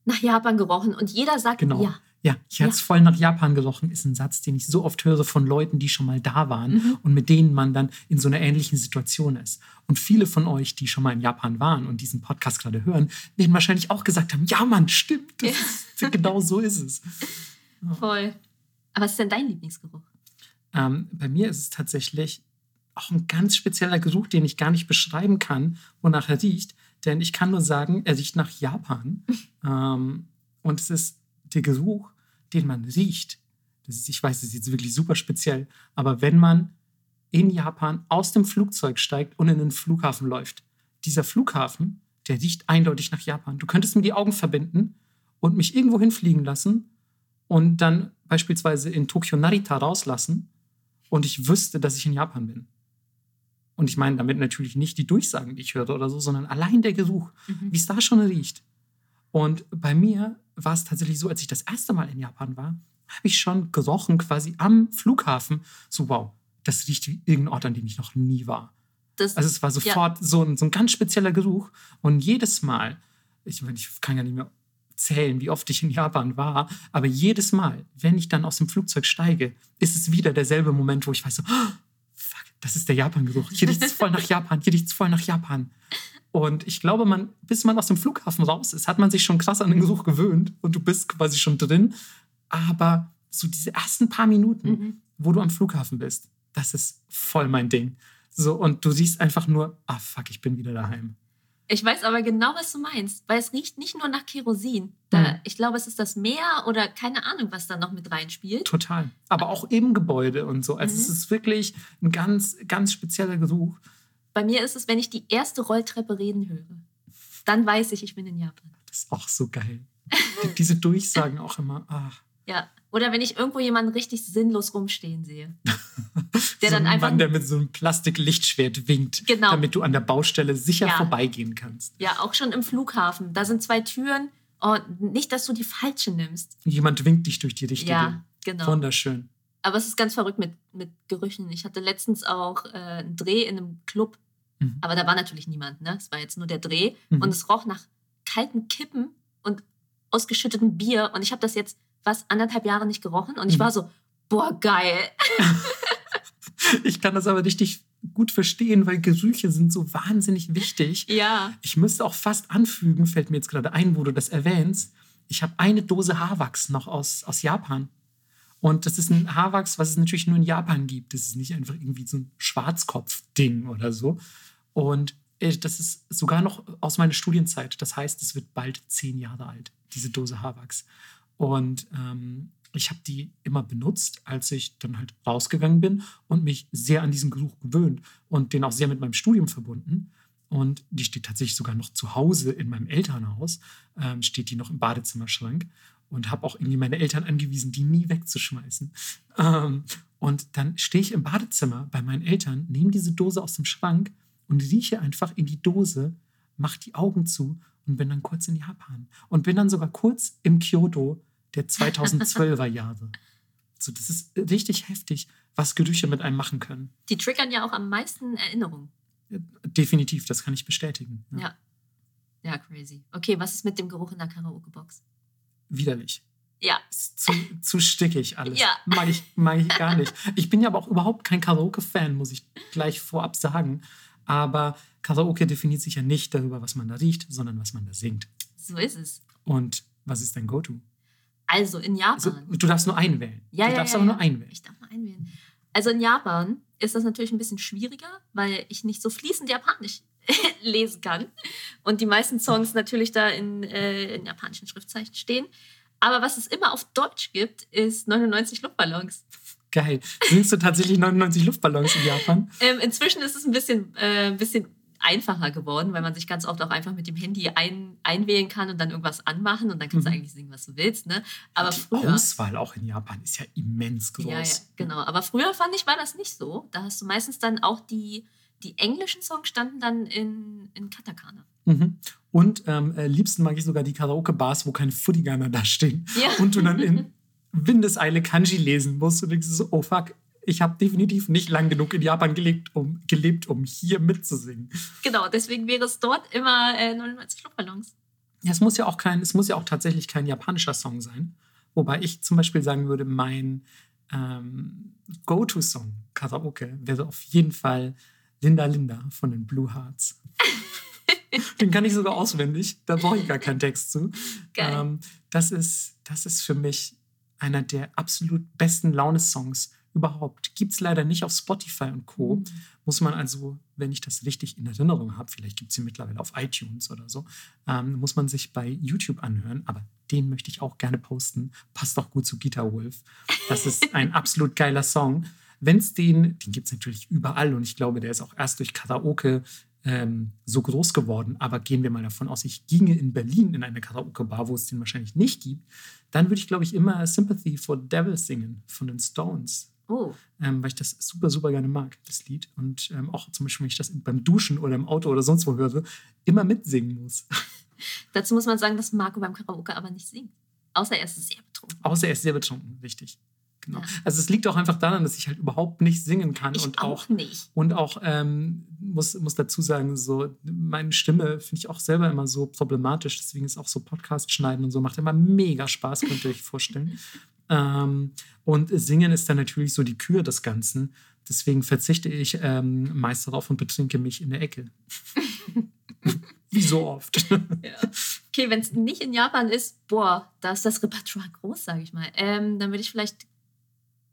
nach Japan gerochen und jeder sagt genau. ja. Ja, hier hat es voll nach Japan gerochen, ist ein Satz, den ich so oft höre von Leuten, die schon mal da waren mhm. und mit denen man dann in so einer ähnlichen Situation ist. Und viele von euch, die schon mal in Japan waren und diesen Podcast gerade hören, werden wahrscheinlich auch gesagt haben, ja Mann, stimmt, ja. Ist, genau so ist es. Ja. Voll. Aber was ist denn dein Lieblingsgeruch? Ähm, bei mir ist es tatsächlich auch ein ganz spezieller Geruch, den ich gar nicht beschreiben kann, wonach er riecht. Denn ich kann nur sagen, er riecht nach Japan. ähm, und es ist der Geruch, den man riecht, das ist, ich weiß, das ist jetzt wirklich super speziell, aber wenn man in Japan aus dem Flugzeug steigt und in den Flughafen läuft, dieser Flughafen, der riecht eindeutig nach Japan. Du könntest mir die Augen verbinden und mich irgendwo hinfliegen lassen und dann beispielsweise in Tokio Narita rauslassen und ich wüsste, dass ich in Japan bin. Und ich meine damit natürlich nicht die Durchsagen, die ich höre oder so, sondern allein der Geruch, mhm. wie es da schon riecht. Und bei mir war es tatsächlich so, als ich das erste Mal in Japan war, habe ich schon gerochen quasi am Flughafen, so wow, das riecht wie irgendein Ort, an dem ich noch nie war. Das, Also es war sofort so, ein, so ein ganz spezieller Geruch. Und jedes Mal, ich, meine, ich kann ja nicht mehr zählen, wie oft ich in Japan war, aber jedes Mal, wenn ich dann aus dem Flugzeug steige, ist es wieder derselbe Moment, wo ich weiß so, "Oh, fuck, das ist der Japan-Geruch. Hier riecht es voll nach Japan, hier riecht es voll nach Japan. Und ich glaube, man, bis man aus dem Flughafen raus ist, hat man sich schon krass an den Geruch gewöhnt und du bist quasi schon drin. Aber so diese ersten paar Minuten, Mhm. wo du am Flughafen bist, das ist voll mein Ding. So, und du siehst einfach nur, ah fuck, ich bin wieder daheim. Ich weiß aber genau, was du meinst, weil es riecht nicht nur nach Kerosin. Da, Mhm. Ich glaube, es ist das Meer oder keine Ahnung, was da noch mit reinspielt. Total. Aber auch im Gebäude und so. Also es Mhm. ist wirklich ein ganz, ganz spezieller Geruch. Bei mir ist es, wenn ich die erste Rolltreppe reden höre, dann weiß ich, ich bin in Japan. Das ist auch so geil. Die- Diese Durchsagen auch immer. Ah. Ja. Oder wenn ich irgendwo jemanden richtig sinnlos rumstehen sehe. Der so dann ein einfach. Mann, der mit so einem Plastiklichtschwert winkt, Genau. damit du an der Baustelle sicher Ja. vorbeigehen kannst. Ja, auch schon im Flughafen. Da sind zwei Türen. Oh, nicht, dass du die falsche nimmst. Jemand winkt dich durch die richtige. Ja, genau. Wunderschön. Aber es ist ganz verrückt mit, mit Gerüchen. Ich hatte letztens auch äh, einen Dreh in einem Club. Mhm. Aber da war natürlich niemand. Ne? Es war jetzt nur der Dreh. Mhm. Und es roch nach kalten Kippen und ausgeschüttetem Bier. Und ich habe das jetzt fast anderthalb Jahre nicht gerochen. Und ich Mhm. war so, boah, geil. Ich kann das aber richtig gut verstehen, weil Gerüche sind so wahnsinnig wichtig. Ja. Ich müsste auch fast anfügen, fällt mir jetzt gerade ein, wo du das erwähnst. Ich habe eine Dose Haarwachs noch aus, aus Japan. Und das ist ein Haarwachs, was es natürlich nur in Japan gibt. Das ist nicht einfach irgendwie so ein Schwarzkopf-Ding oder so. Und äh, das ist sogar noch aus meiner Studienzeit. Das heißt, es wird bald zehn Jahre alt, diese Dose Haarwachs. Und ähm, ich habe die immer benutzt, als ich dann halt rausgegangen bin und mich sehr an diesen Geruch gewöhnt und den auch sehr mit meinem Studium verbunden. Und die steht tatsächlich sogar noch zu Hause in meinem Elternhaus, ähm, steht die noch im Badezimmerschrank und habe auch irgendwie meine Eltern angewiesen, die nie wegzuschmeißen. Ähm, und dann stehe ich im Badezimmer bei meinen Eltern, nehme diese Dose aus dem Schrank und rieche einfach in die Dose, mache die Augen zu und bin dann kurz in Japan. Und bin dann sogar kurz im Kyoto der 2012er Jahre. So, das ist richtig heftig, was Gerüche mit einem machen können. Die triggern ja auch am meisten Erinnerungen. Definitiv, das kann ich bestätigen. Ja. Ja. Ja, crazy. Okay, was ist mit dem Geruch in der Karaoke-Box? Widerlich. Ja. Ist zu, zu stickig alles. Ja. Mag ich, mag ich gar nicht. Ich bin ja aber auch überhaupt kein Karaoke-Fan, muss ich gleich vorab sagen. Aber Karaoke definiert sich ja nicht darüber, was man da riecht, sondern was man da singt. So ist es. Und was ist dein Go-To? Also in Japan. Also, du darfst nur einwählen. Ja, du ja, darfst ja, aber ja. nur einwählen. Ich darf mal einwählen. Also in Japan ist das natürlich ein bisschen schwieriger, weil ich nicht so fließend Japanisch lesen kann. Und die meisten Songs natürlich da in, äh, in japanischen Schriftzeichen stehen. Aber was es immer auf Deutsch gibt, ist 99 Luftballons. Geil. Singst du tatsächlich 99 Luftballons in Japan? Ähm, inzwischen ist es ein bisschen, äh, ein bisschen einfacher geworden, weil man sich ganz oft auch einfach mit dem Handy ein, einwählen kann und dann irgendwas anmachen und dann kannst Mhm. du eigentlich singen, was du willst. Ne? Aber Die früher. Auswahl auch in Japan ist ja immens groß. Ja, ja, genau. Aber früher fand ich, war das nicht so. Da hast du meistens dann auch die, die englischen Songs standen dann in, in Katakana. Mhm. Und ähm, äh, liebsten mag ich sogar die Karaoke-Bars, wo keine Foodigana da stehen. Ja. Und du dann in Windeseile Kanji lesen musst. Und denkst so, oh fuck, ich habe definitiv nicht lang genug in Japan gelebt, um, gelebt, um hier mitzusingen. Genau, deswegen wäre es dort immer äh, 99 Luftballons. Ja, es muss ja auch kein, es muss ja auch tatsächlich kein japanischer Song sein. Wobei ich zum Beispiel sagen würde, mein ähm, Go-To-Song Karaoke wäre auf jeden Fall Linda Linda von den Blue Hearts. Den kann ich sogar auswendig, da brauche ich gar keinen Text zu. Ähm, das, ist, das ist für mich einer der absolut besten Laune-Songs überhaupt. Gibt es leider nicht auf Spotify und Co. Mhm. Muss man also, wenn ich das richtig in Erinnerung habe, vielleicht gibt es sie mittlerweile auf iTunes oder so, ähm, muss man sich bei YouTube anhören. Aber den möchte ich auch gerne posten. Passt auch gut zu Guitar Wolf. Das ist ein absolut geiler Song. Wenn es den, den gibt es natürlich überall und ich glaube, der ist auch erst durch Karaoke ähm, so groß geworden. Aber gehen wir mal davon aus, ich ginge in Berlin in eine Karaoke-Bar, wo es den wahrscheinlich nicht gibt, dann würde ich, glaube ich, immer Sympathy for the Devil singen von den Stones. Oh, Ähm, weil ich das super, super gerne mag, das Lied. Und ähm, auch zum Beispiel, wenn ich das beim Duschen oder im Auto oder sonst wo höre, immer mitsingen muss. dazu muss man sagen, dass Marco beim Karaoke aber nicht singt. Außer er ist sehr betrunken. Außer er ist sehr betrunken, richtig. Genau. Also es liegt auch einfach daran, dass ich halt überhaupt nicht singen kann Ich und auch auch nicht. und auch ähm, muss, muss dazu sagen, so meine Stimme finde ich auch selber immer so problematisch. Deswegen ist auch so Podcast schneiden und so macht immer mega Spaß, könnt ihr euch vorstellen. ähm, und singen ist dann natürlich so die Kür des Ganzen. Deswegen verzichte ich ähm, meist darauf und betrinke mich in der Ecke. Wie so oft. Ja. Okay, wenn es nicht in Japan ist, boah, da ist das Repertoire groß, sage ich mal. Ähm, dann würde ich vielleicht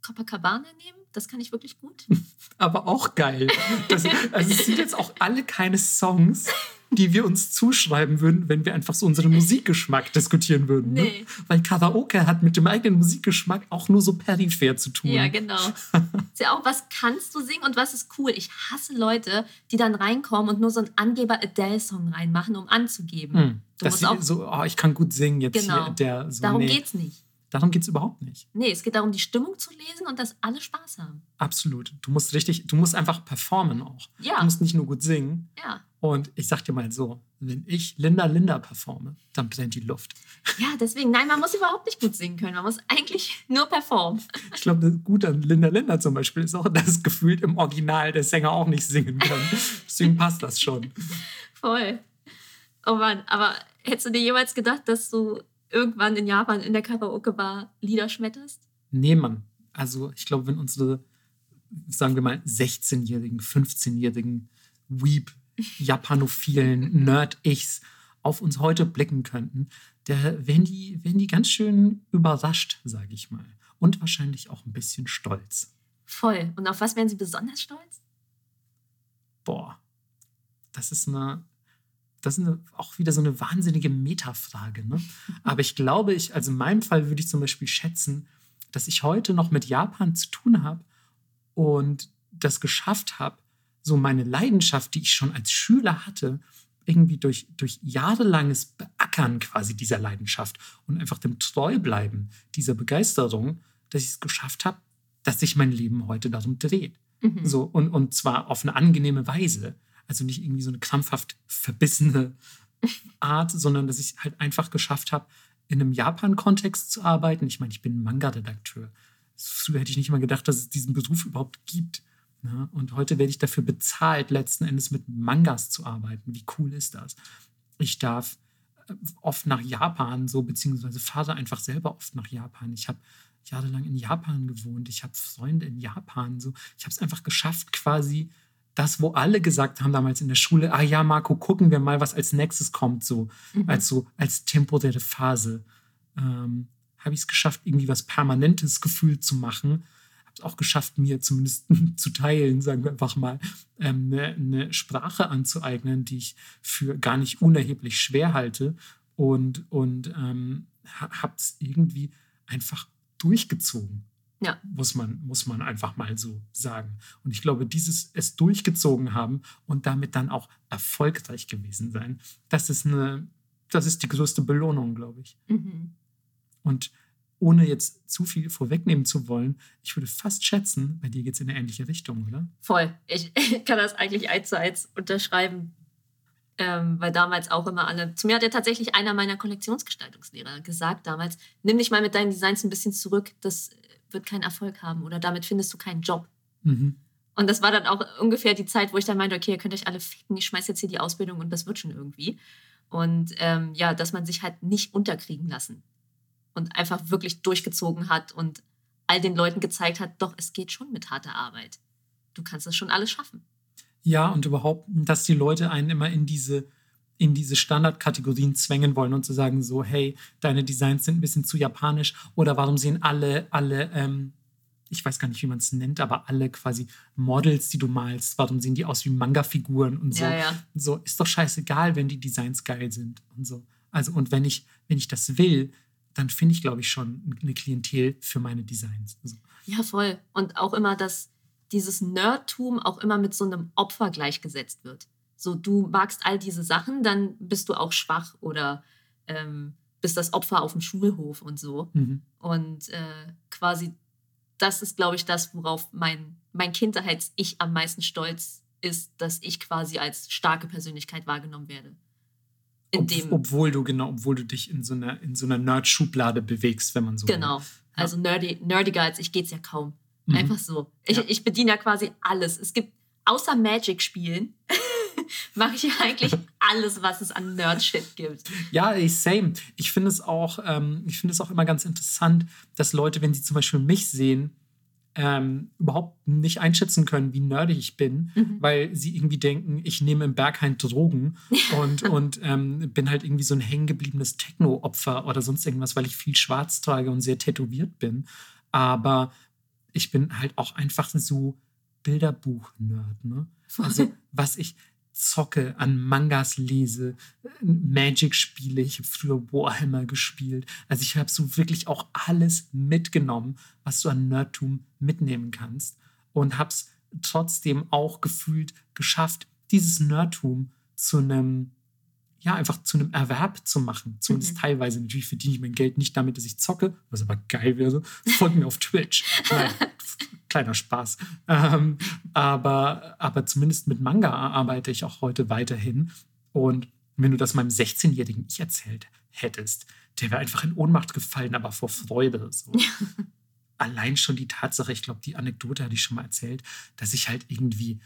Copacabana nehmen. Das kann ich wirklich gut. aber auch geil. Das, also es sind jetzt auch alle keine Songs, die wir uns zuschreiben würden, wenn wir einfach so unseren Musikgeschmack diskutieren würden. Ne? Nee. Weil Karaoke hat mit dem eigenen Musikgeschmack auch nur so peripher zu tun. Ja, genau. ist ja auch, was kannst du singen und was ist cool. Ich hasse Leute, die dann reinkommen und nur so einen Angeber-Adele-Song reinmachen, um anzugeben. Hm. Du Dass musst auch, so, oh, ich kann gut singen jetzt Genau. hier. Der, so, darum nee, geht's nicht. Darum geht es überhaupt nicht. Nee, es geht darum, die Stimmung zu lesen und dass alle Spaß haben. Absolut. Du musst richtig, du musst einfach performen auch. Ja. Du musst nicht nur gut singen. Ja. Und ich sag dir mal so, wenn ich Linda Linda performe, dann brennt die Luft. Ja, deswegen, nein, man muss überhaupt nicht gut singen können. Man muss eigentlich nur performen. Ich glaube, gut an Linda Linda zum Beispiel ist auch, dass gefühlt im Original der Sänger auch nicht singen kann. Deswegen passt das schon. Voll. Oh Mann, aber hättest du dir jemals gedacht, dass du irgendwann in Japan in der Karaoke-Bar Lieder schmetterst? Nee, Mann. Also ich glaube, wenn unsere, sagen wir mal, 16-jährigen, 15-jährigen Weep, japanophilen Nerd-Ichs auf uns heute blicken könnten, da wären die, wären die ganz schön überrascht, sage ich mal. Und wahrscheinlich auch ein bisschen stolz. Voll. Und auf was wären sie besonders stolz? Boah, das ist eine, das ist eine, auch wieder so eine wahnsinnige Metafrage. Ne? Aber ich glaube, ich, also in meinem Fall würde ich zum Beispiel schätzen, dass ich heute noch mit Japan zu tun habe und das geschafft habe, so meine Leidenschaft, die ich schon als Schüler hatte, irgendwie durch, durch jahrelanges Beackern quasi dieser Leidenschaft und einfach dem Treubleiben dieser Begeisterung, dass ich es geschafft habe, dass sich mein Leben heute darum dreht. Mhm. So, und, und zwar auf eine angenehme Weise. Also nicht irgendwie so eine krampfhaft verbissene Art, sondern dass ich halt einfach geschafft habe, in einem Japan-Kontext zu arbeiten. Ich meine, ich bin Manga-Redakteur. Früher hätte ich nicht mal gedacht, dass es diesen Beruf überhaupt gibt. Ne? Und heute werde ich dafür bezahlt, letzten Endes mit Mangas zu arbeiten. Wie cool ist das? Ich darf äh, oft nach Japan so, beziehungsweise fahre einfach selber oft nach Japan. Ich habe jahrelang in Japan gewohnt. Ich habe Freunde in Japan. So. Ich habe es einfach geschafft, quasi das, wo alle gesagt haben damals in der Schule, ah ja, Marco, gucken wir mal, was als nächstes kommt, so Mhm. als so als temporäre Phase. Ähm, habe ich es geschafft, irgendwie was Permanentes gefühlt zu machen. Habe es auch geschafft, mir zumindest zu teilen, sagen wir einfach mal, ähm, eine, eine Sprache anzueignen, die ich für gar nicht unerheblich schwer halte und, und ähm, habe es irgendwie einfach durchgezogen Ja. muss man, muss man einfach mal so sagen. Und ich glaube, dieses es durchgezogen haben und damit dann auch erfolgreich gewesen sein, das ist eine, das ist die größte Belohnung, glaube ich. Mhm. Und ohne jetzt zu viel vorwegnehmen zu wollen, ich würde fast schätzen, bei dir geht es in eine ähnliche Richtung, oder? Voll. Ich, kann das eigentlich eins zu eins unterschreiben. Ähm, weil damals auch immer alle. Zu mir hat ja tatsächlich einer meiner Kollektionsgestaltungslehrer gesagt damals: Nimm dich mal mit deinen Designs ein bisschen zurück, das wird keinen Erfolg haben oder damit findest du keinen Job. Mhm. Und das war dann auch ungefähr die Zeit, wo ich dann meinte: Okay, ihr könnt euch alle ficken, ich schmeiß jetzt hier die Ausbildung und das wird schon irgendwie. Und ähm, ja, dass man sich halt nicht unterkriegen lassen und einfach wirklich durchgezogen hat und all den Leuten gezeigt hat: Doch, es geht schon mit harter Arbeit. Du kannst das schon alles schaffen. Ja, und überhaupt, dass die Leute einen immer in diese, in diese Standardkategorien zwängen wollen und zu sagen, so, hey, deine Designs sind ein bisschen zu japanisch oder warum sehen alle, alle, ähm, ich weiß gar nicht, wie man es nennt, aber alle quasi Models, die du malst, warum sehen die aus wie Manga-Figuren und so. Ja, ja. So, ist doch scheißegal, wenn die Designs geil sind und so. Also, und wenn ich, wenn ich das will, dann finde ich, glaube ich, schon eine Klientel für meine Designs. So. Ja, voll. Und auch immer, dass dieses Nerdtum auch immer mit so einem Opfer gleichgesetzt wird. So, du magst all diese Sachen, dann bist du auch schwach oder ähm, bist das Opfer auf dem Schulhof und so. Mhm. Und äh, quasi, das ist, glaube ich, das, worauf mein, mein Kindheits-Ich am meisten stolz ist, dass ich quasi als starke Persönlichkeit wahrgenommen werde. Ob, obwohl du genau, obwohl du dich in so einer, in so einer Nerd-Schublade bewegst, wenn man so. Genau. Ja. Also nerdy, nerdiger als ich geht's ja kaum. Mhm. Einfach so. Ich, ja. ich bediene ja quasi alles. Es gibt außer Magic-Spielen mache ich eigentlich alles, was es an Nerd-Shit gibt. Ja, same. Ich finde es auch, ähm, ich finde es auch immer ganz interessant, dass Leute, wenn sie zum Beispiel mich sehen, ähm, überhaupt nicht einschätzen können, wie nerdig ich bin, mhm. weil sie irgendwie denken, ich nehme im Berghain Drogen und, und ähm, bin halt irgendwie so ein hängengebliebenes Techno-Opfer oder sonst irgendwas, weil ich viel schwarz trage und sehr tätowiert bin. Aber ich bin halt auch einfach so Bilderbuch-Nerd. Ne? Also, was ich, zocke, an Mangas lese, Magic spiele. Ich habe früher Warhammer gespielt. Also ich habe so wirklich auch alles mitgenommen, was du an Nerdtum mitnehmen kannst. Und habe es trotzdem auch gefühlt geschafft, dieses Nerdtum zu einem, ja, einfach zu einem Erwerb zu machen. Zumindest mhm. teilweise. Natürlich verdiene ich mein Geld nicht damit, dass ich zocke, was aber geil wäre. Folgt mir auf Twitch. Nein, kleiner Spaß. Ähm, aber, aber zumindest mit Manga arbeite ich auch heute weiterhin. Und wenn du das meinem 16-jährigen Ich erzählt hättest, der wäre einfach in Ohnmacht gefallen, aber vor Freude. So. Allein schon die Tatsache, ich glaube, die Anekdote hatte ich schon mal erzählt, dass ich halt irgendwie,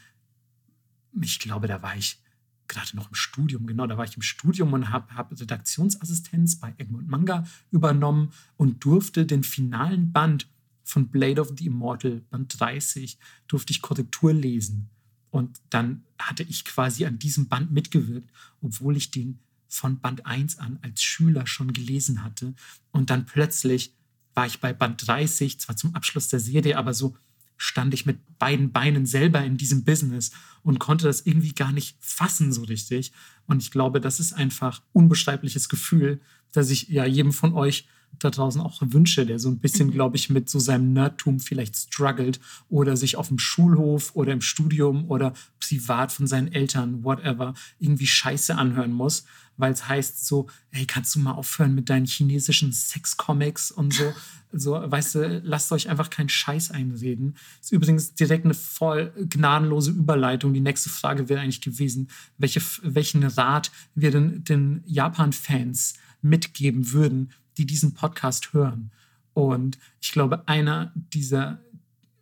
ich glaube, da war ich gerade noch im Studium, genau, da war ich im Studium und habe hab Redaktionsassistenz bei Egmont Manga übernommen und durfte den finalen Band von Blade of the Immortal, Band 30, durfte ich Korrektur lesen. Und dann hatte ich quasi an diesem Band mitgewirkt, obwohl ich den von Band 1 an als Schüler schon gelesen hatte. Und dann plötzlich war ich bei Band 30, zwar zum Abschluss der Serie, aber so stand ich mit beiden Beinen selber in diesem Business und konnte das irgendwie gar nicht fassen so richtig. Und ich glaube, das ist einfach unbeschreibliches Gefühl, dass ich ja jedem von euch da draußen auch wünsche, der so ein bisschen, mhm. glaube ich, mit so seinem Nerdtum vielleicht struggelt oder sich auf dem Schulhof oder im Studium oder privat von seinen Eltern, whatever, irgendwie Scheiße anhören muss, weil es heißt so, hey, kannst du mal aufhören mit deinen chinesischen Sexcomics und so. So, weißt du, lasst euch einfach keinen Scheiß einreden. Das ist übrigens direkt eine voll gnadenlose Überleitung. Die nächste Frage wäre eigentlich gewesen, welche, welchen Rat wir den, den Japan-Fans mitgeben würden, die diesen Podcast hören. Und ich glaube, einer dieser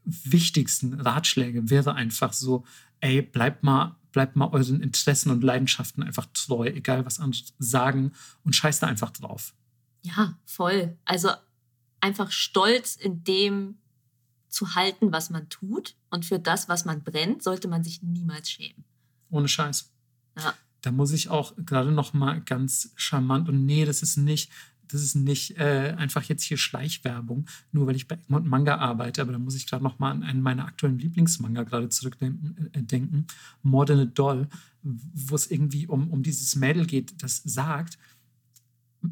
wichtigsten Ratschläge wäre einfach so, ey, bleibt mal, bleibt mal euren Interessen und Leidenschaften einfach treu, egal was andere sagen und scheißt da einfach drauf. Ja, voll. Also einfach stolz in dem zu halten, was man tut und für das, was man brennt, sollte man sich niemals schämen. Ohne Scheiß. Ja. Da muss ich auch gerade noch mal ganz charmant und nee, das ist nicht das ist nicht äh, einfach jetzt hier Schleichwerbung, nur weil ich bei Egmont Manga arbeite, aber da muss ich gerade noch mal an einen meiner aktuellen Lieblingsmanga gerade zurückdenken, äh, denken, Modern Doll, wo es irgendwie um, um dieses Mädel geht, das sagt,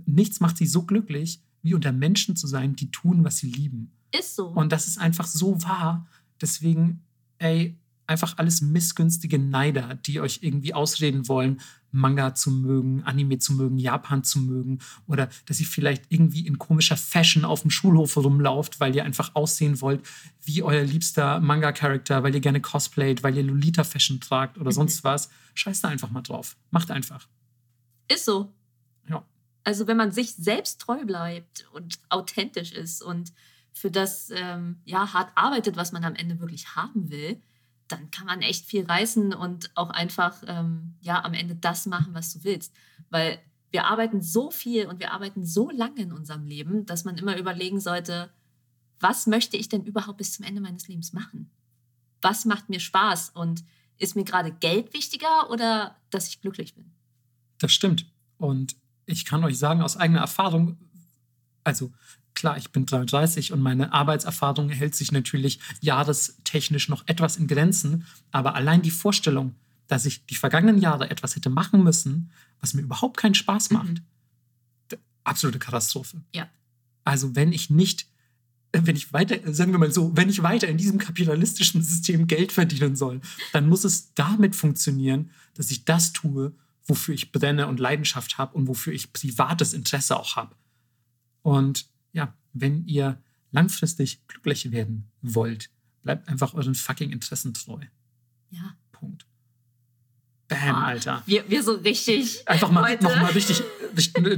nichts macht sie so glücklich, wie unter Menschen zu sein, die tun, was sie lieben. Ist so. Und das ist einfach so wahr. Deswegen, ey, einfach alles missgünstige Neider, die euch irgendwie ausreden wollen, Manga zu mögen, Anime zu mögen, Japan zu mögen oder dass ihr vielleicht irgendwie in komischer Fashion auf dem Schulhof rumlauft, weil ihr einfach aussehen wollt wie euer liebster Manga-Charakter, weil ihr gerne cosplayt, weil ihr Lolita-Fashion tragt oder mhm. sonst was. Scheißt da einfach mal drauf. Macht einfach. Ist so. Ja. Also wenn man sich selbst treu bleibt und authentisch ist und für das ähm, ja hart arbeitet, was man am Ende wirklich haben will, dann kann man echt viel reißen und auch einfach ähm, ja am Ende das machen, was du willst. Weil wir arbeiten so viel und wir arbeiten so lange in unserem Leben, dass man immer überlegen sollte, was möchte ich denn überhaupt bis zum Ende meines Lebens machen? Was macht mir Spaß? Und ist mir gerade Geld wichtiger oder dass ich glücklich bin? Das stimmt. Und ich kann euch sagen, aus eigener Erfahrung, also klar, ich bin 33 und meine Arbeitserfahrung hält sich natürlich jahrestechnisch noch etwas in Grenzen, aber allein die Vorstellung, dass ich die vergangenen Jahre etwas hätte machen müssen, was mir überhaupt keinen Spaß macht, mhm. absolute Katastrophe. Ja. Also wenn ich nicht, wenn ich weiter, sagen wir mal so, wenn ich weiter in diesem kapitalistischen System Geld verdienen soll, dann muss es damit funktionieren, dass ich das tue, wofür ich brenne und Leidenschaft habe und wofür ich privates Interesse auch habe. Und ja, wenn ihr langfristig glücklich werden wollt, bleibt einfach euren fucking Interessen treu. Ja. Punkt. Bam, Alter. Wir, wir so richtig. Einfach mal nochmal richtig,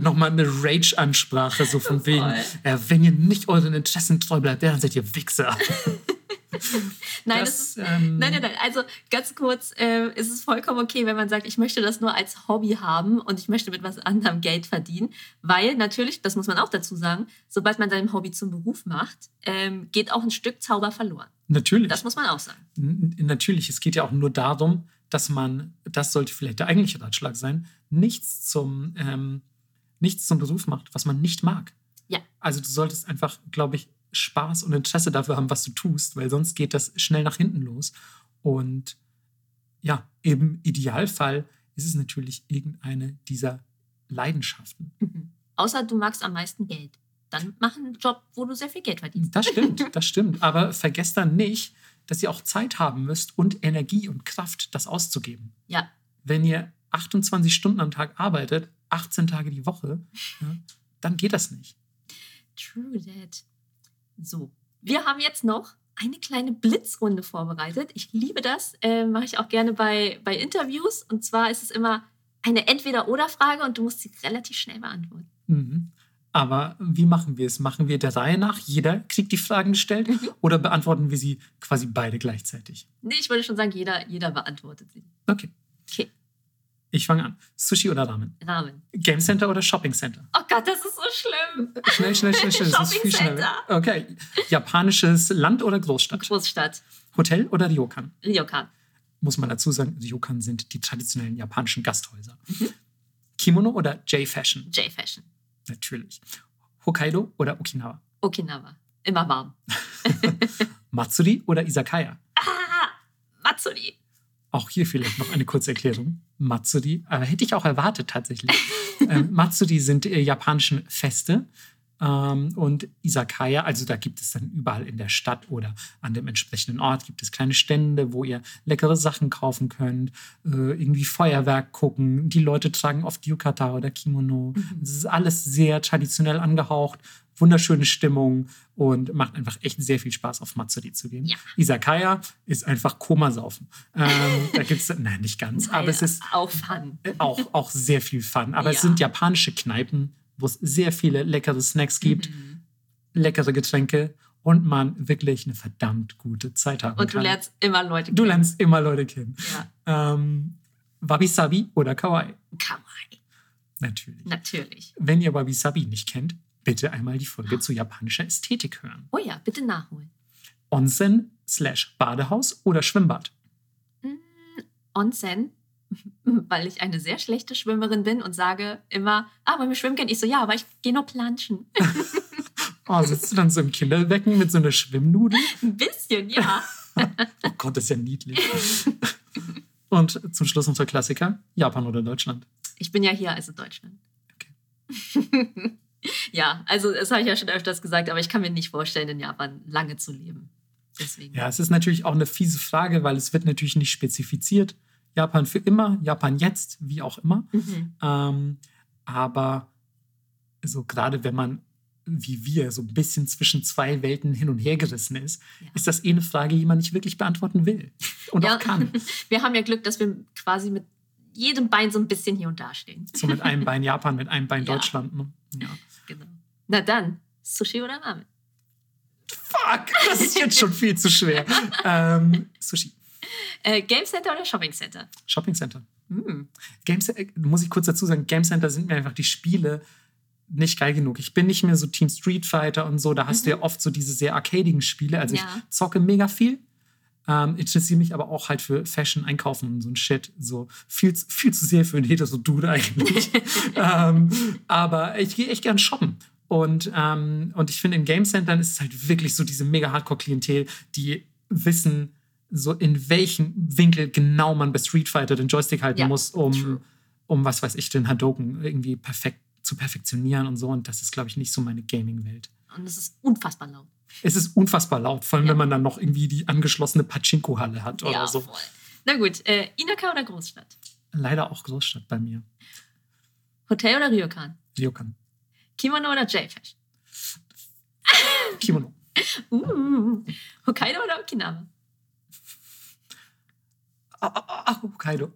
nochmal eine Rage-Ansprache, so von wegen, äh, wenn ihr nicht euren Interessen treu bleibt, dann seid ihr Wichser. Nein, Das, das ist, ähm, nein, nein, nein. Also ganz kurz, äh, ist es vollkommen okay, wenn man sagt, ich möchte das nur als Hobby haben und ich möchte mit was anderem Geld verdienen. Weil natürlich, das muss man auch dazu sagen, sobald man sein Hobby zum Beruf macht, ähm, geht auch ein Stück Zauber verloren. Natürlich. Das muss man auch sagen. N- Natürlich, es geht ja auch nur darum, dass man, das sollte vielleicht der eigentliche Ratschlag sein, nichts zum, ähm, nichts zum Beruf macht, was man nicht mag. Ja. Also du solltest einfach, glaube ich, Spaß und Interesse dafür haben, was du tust, weil sonst geht das schnell nach hinten los. Und ja, im Idealfall ist es natürlich irgendeine dieser Leidenschaften. Mhm. Außer du magst am meisten Geld. Dann mach einen Job, wo du sehr viel Geld verdienst. Das stimmt, das stimmt. Aber vergesst dann nicht, dass ihr auch Zeit haben müsst und Energie und Kraft, das auszugeben. Ja, wenn ihr 28 Stunden am Tag arbeitet, 18 Tage die Woche, ja, dann geht das nicht. true that. So, wir haben jetzt noch eine kleine Blitzrunde vorbereitet. Ich liebe das, äh, mache ich auch gerne bei, bei Interviews. Und zwar ist es immer eine Entweder-Oder-Frage und du musst sie relativ schnell beantworten. Mhm. Aber wie machen wir es? Machen wir der Reihe nach? Jeder kriegt die Fragen gestellt Mhm. oder beantworten wir sie quasi beide gleichzeitig? Nee, ich würde schon sagen, jeder, jeder beantwortet sie. Okay, Okay, ich fange an. Sushi oder Ramen? Rahmen. Game Center oder Shopping Center? Oh Gott, das ist so schlimm. Schnell, schnell, schnell, schnell. Das ist Shopping viel schneller. Center. Okay. Japanisches Land oder Großstadt? Großstadt. Hotel oder Ryokan? Ryokan. Muss man dazu sagen, Ryokan sind die traditionellen japanischen Gasthäuser. Mhm. Kimono oder J-Fashion? J-Fashion. Natürlich. Hokkaido oder Okinawa? Okinawa. Immer warm. Matsuri oder Izakaya? Ah, Matsuri. Auch hier vielleicht noch eine kurze Erklärung. Matsuri, äh, hätte ich auch erwartet tatsächlich. ähm, Matsuri sind äh, japanischen Feste. Ähm, und Izakaya, also da gibt es dann überall in der Stadt oder an dem entsprechenden Ort gibt es kleine Stände, wo ihr leckere Sachen kaufen könnt, äh, irgendwie Feuerwerk gucken. Die Leute tragen oft Yukata oder Kimono. Es ist alles sehr traditionell angehaucht, wunderschöne Stimmung und macht einfach echt sehr viel Spaß, auf Matsuri zu gehen. Ja. Izakaya ist einfach Komasaufen. Ähm, da gibt es, nein, nicht ganz, aber es Naja, ist auch Fun. äh, auch, auch sehr viel Fun. Aber es Ja. sind japanische Kneipen, wo es sehr viele leckere Snacks gibt, Mhm. leckere Getränke und man wirklich eine verdammt gute Zeit haben Und du kann. lernst immer Leute du lernst immer Leute kennen. Ja. Ähm, Wabi-Sabi oder Kawaii? Kawaii. Natürlich. Natürlich. Wenn ihr Wabi-Sabi nicht kennt, bitte einmal die Folge zu japanischer Ästhetik hören. Oh ja, bitte nachholen. Onsen slash Badehaus oder Schwimmbad? Onsen, weil ich eine sehr schlechte Schwimmerin bin und sage immer, ah, wollen wir schwimmen gehen? Ich so, ja, aber ich gehe nur planschen. Oh, sitzt du dann so im Kinderbecken mit so einer Schwimmnudel? Ein bisschen, ja. Oh Gott, das ist ja niedlich. Und zum Schluss der Klassiker: Japan oder Deutschland? Ich bin ja hier, also Deutschland. Ja, also das habe ich ja schon öfters gesagt, aber ich kann mir nicht vorstellen, in Japan lange zu leben. Deswegen. Ja, es ist natürlich auch eine fiese Frage, weil es wird natürlich nicht spezifiziert. Japan für immer, Japan jetzt, wie auch immer. Mhm. Ähm, aber so gerade wenn man wie wir so ein bisschen zwischen zwei Welten hin und her gerissen ist, Ja. ist das eh eine Frage, die man nicht wirklich beantworten will und Ja. auch kann. Wir haben ja Glück, dass wir quasi mit jedem Bein so ein bisschen hier und da stehen. So mit einem Bein Japan, mit einem Bein Ja. Deutschland. Ne? Ja. Na dann, Sushi oder Ramen? Fuck, das ist jetzt schon viel zu schwer. Ähm, Sushi, Äh, Game Center oder Shopping Center? Shopping Center. Hm. Game Center, muss ich kurz dazu sagen, Game Center sind mir einfach die Spiele nicht geil genug. Ich bin nicht mehr so Team Street Fighter und so. Da hast du ja oft so diese sehr arcadigen Spiele. Also Ja. ich zocke mega viel. Ähm, interessiere mich aber auch halt für Fashion, Einkaufen und so ein Shit. So viel, zu- viel zu sehr für einen Hetero-Dude eigentlich. ähm, aber ich gehe echt gern shoppen. Und, ähm, und ich finde, in Game Centern ist es halt wirklich so diese mega Hardcore-Klientel, die wissen, so in welchem Winkel genau man bei Street Fighter den Joystick halten Ja, muss, um, true. um was weiß ich, den Hadoken irgendwie perfekt zu perfektionieren und so. Und das ist, glaube ich, nicht so meine Gaming-Welt. Und es ist unfassbar laut. Es ist unfassbar laut, vor allem Ja. wenn man dann noch irgendwie die angeschlossene Pachinko-Halle hat oder ja, so. voll. Na gut, äh, Inaka oder Großstadt? Leider auch Großstadt bei mir. Hotel oder Ryokan? Ryokan. Kimono oder J-Fashion? Kimono. Uh, Hokkaido oder Okinawa? Ah, ah, ah, Hokkaido.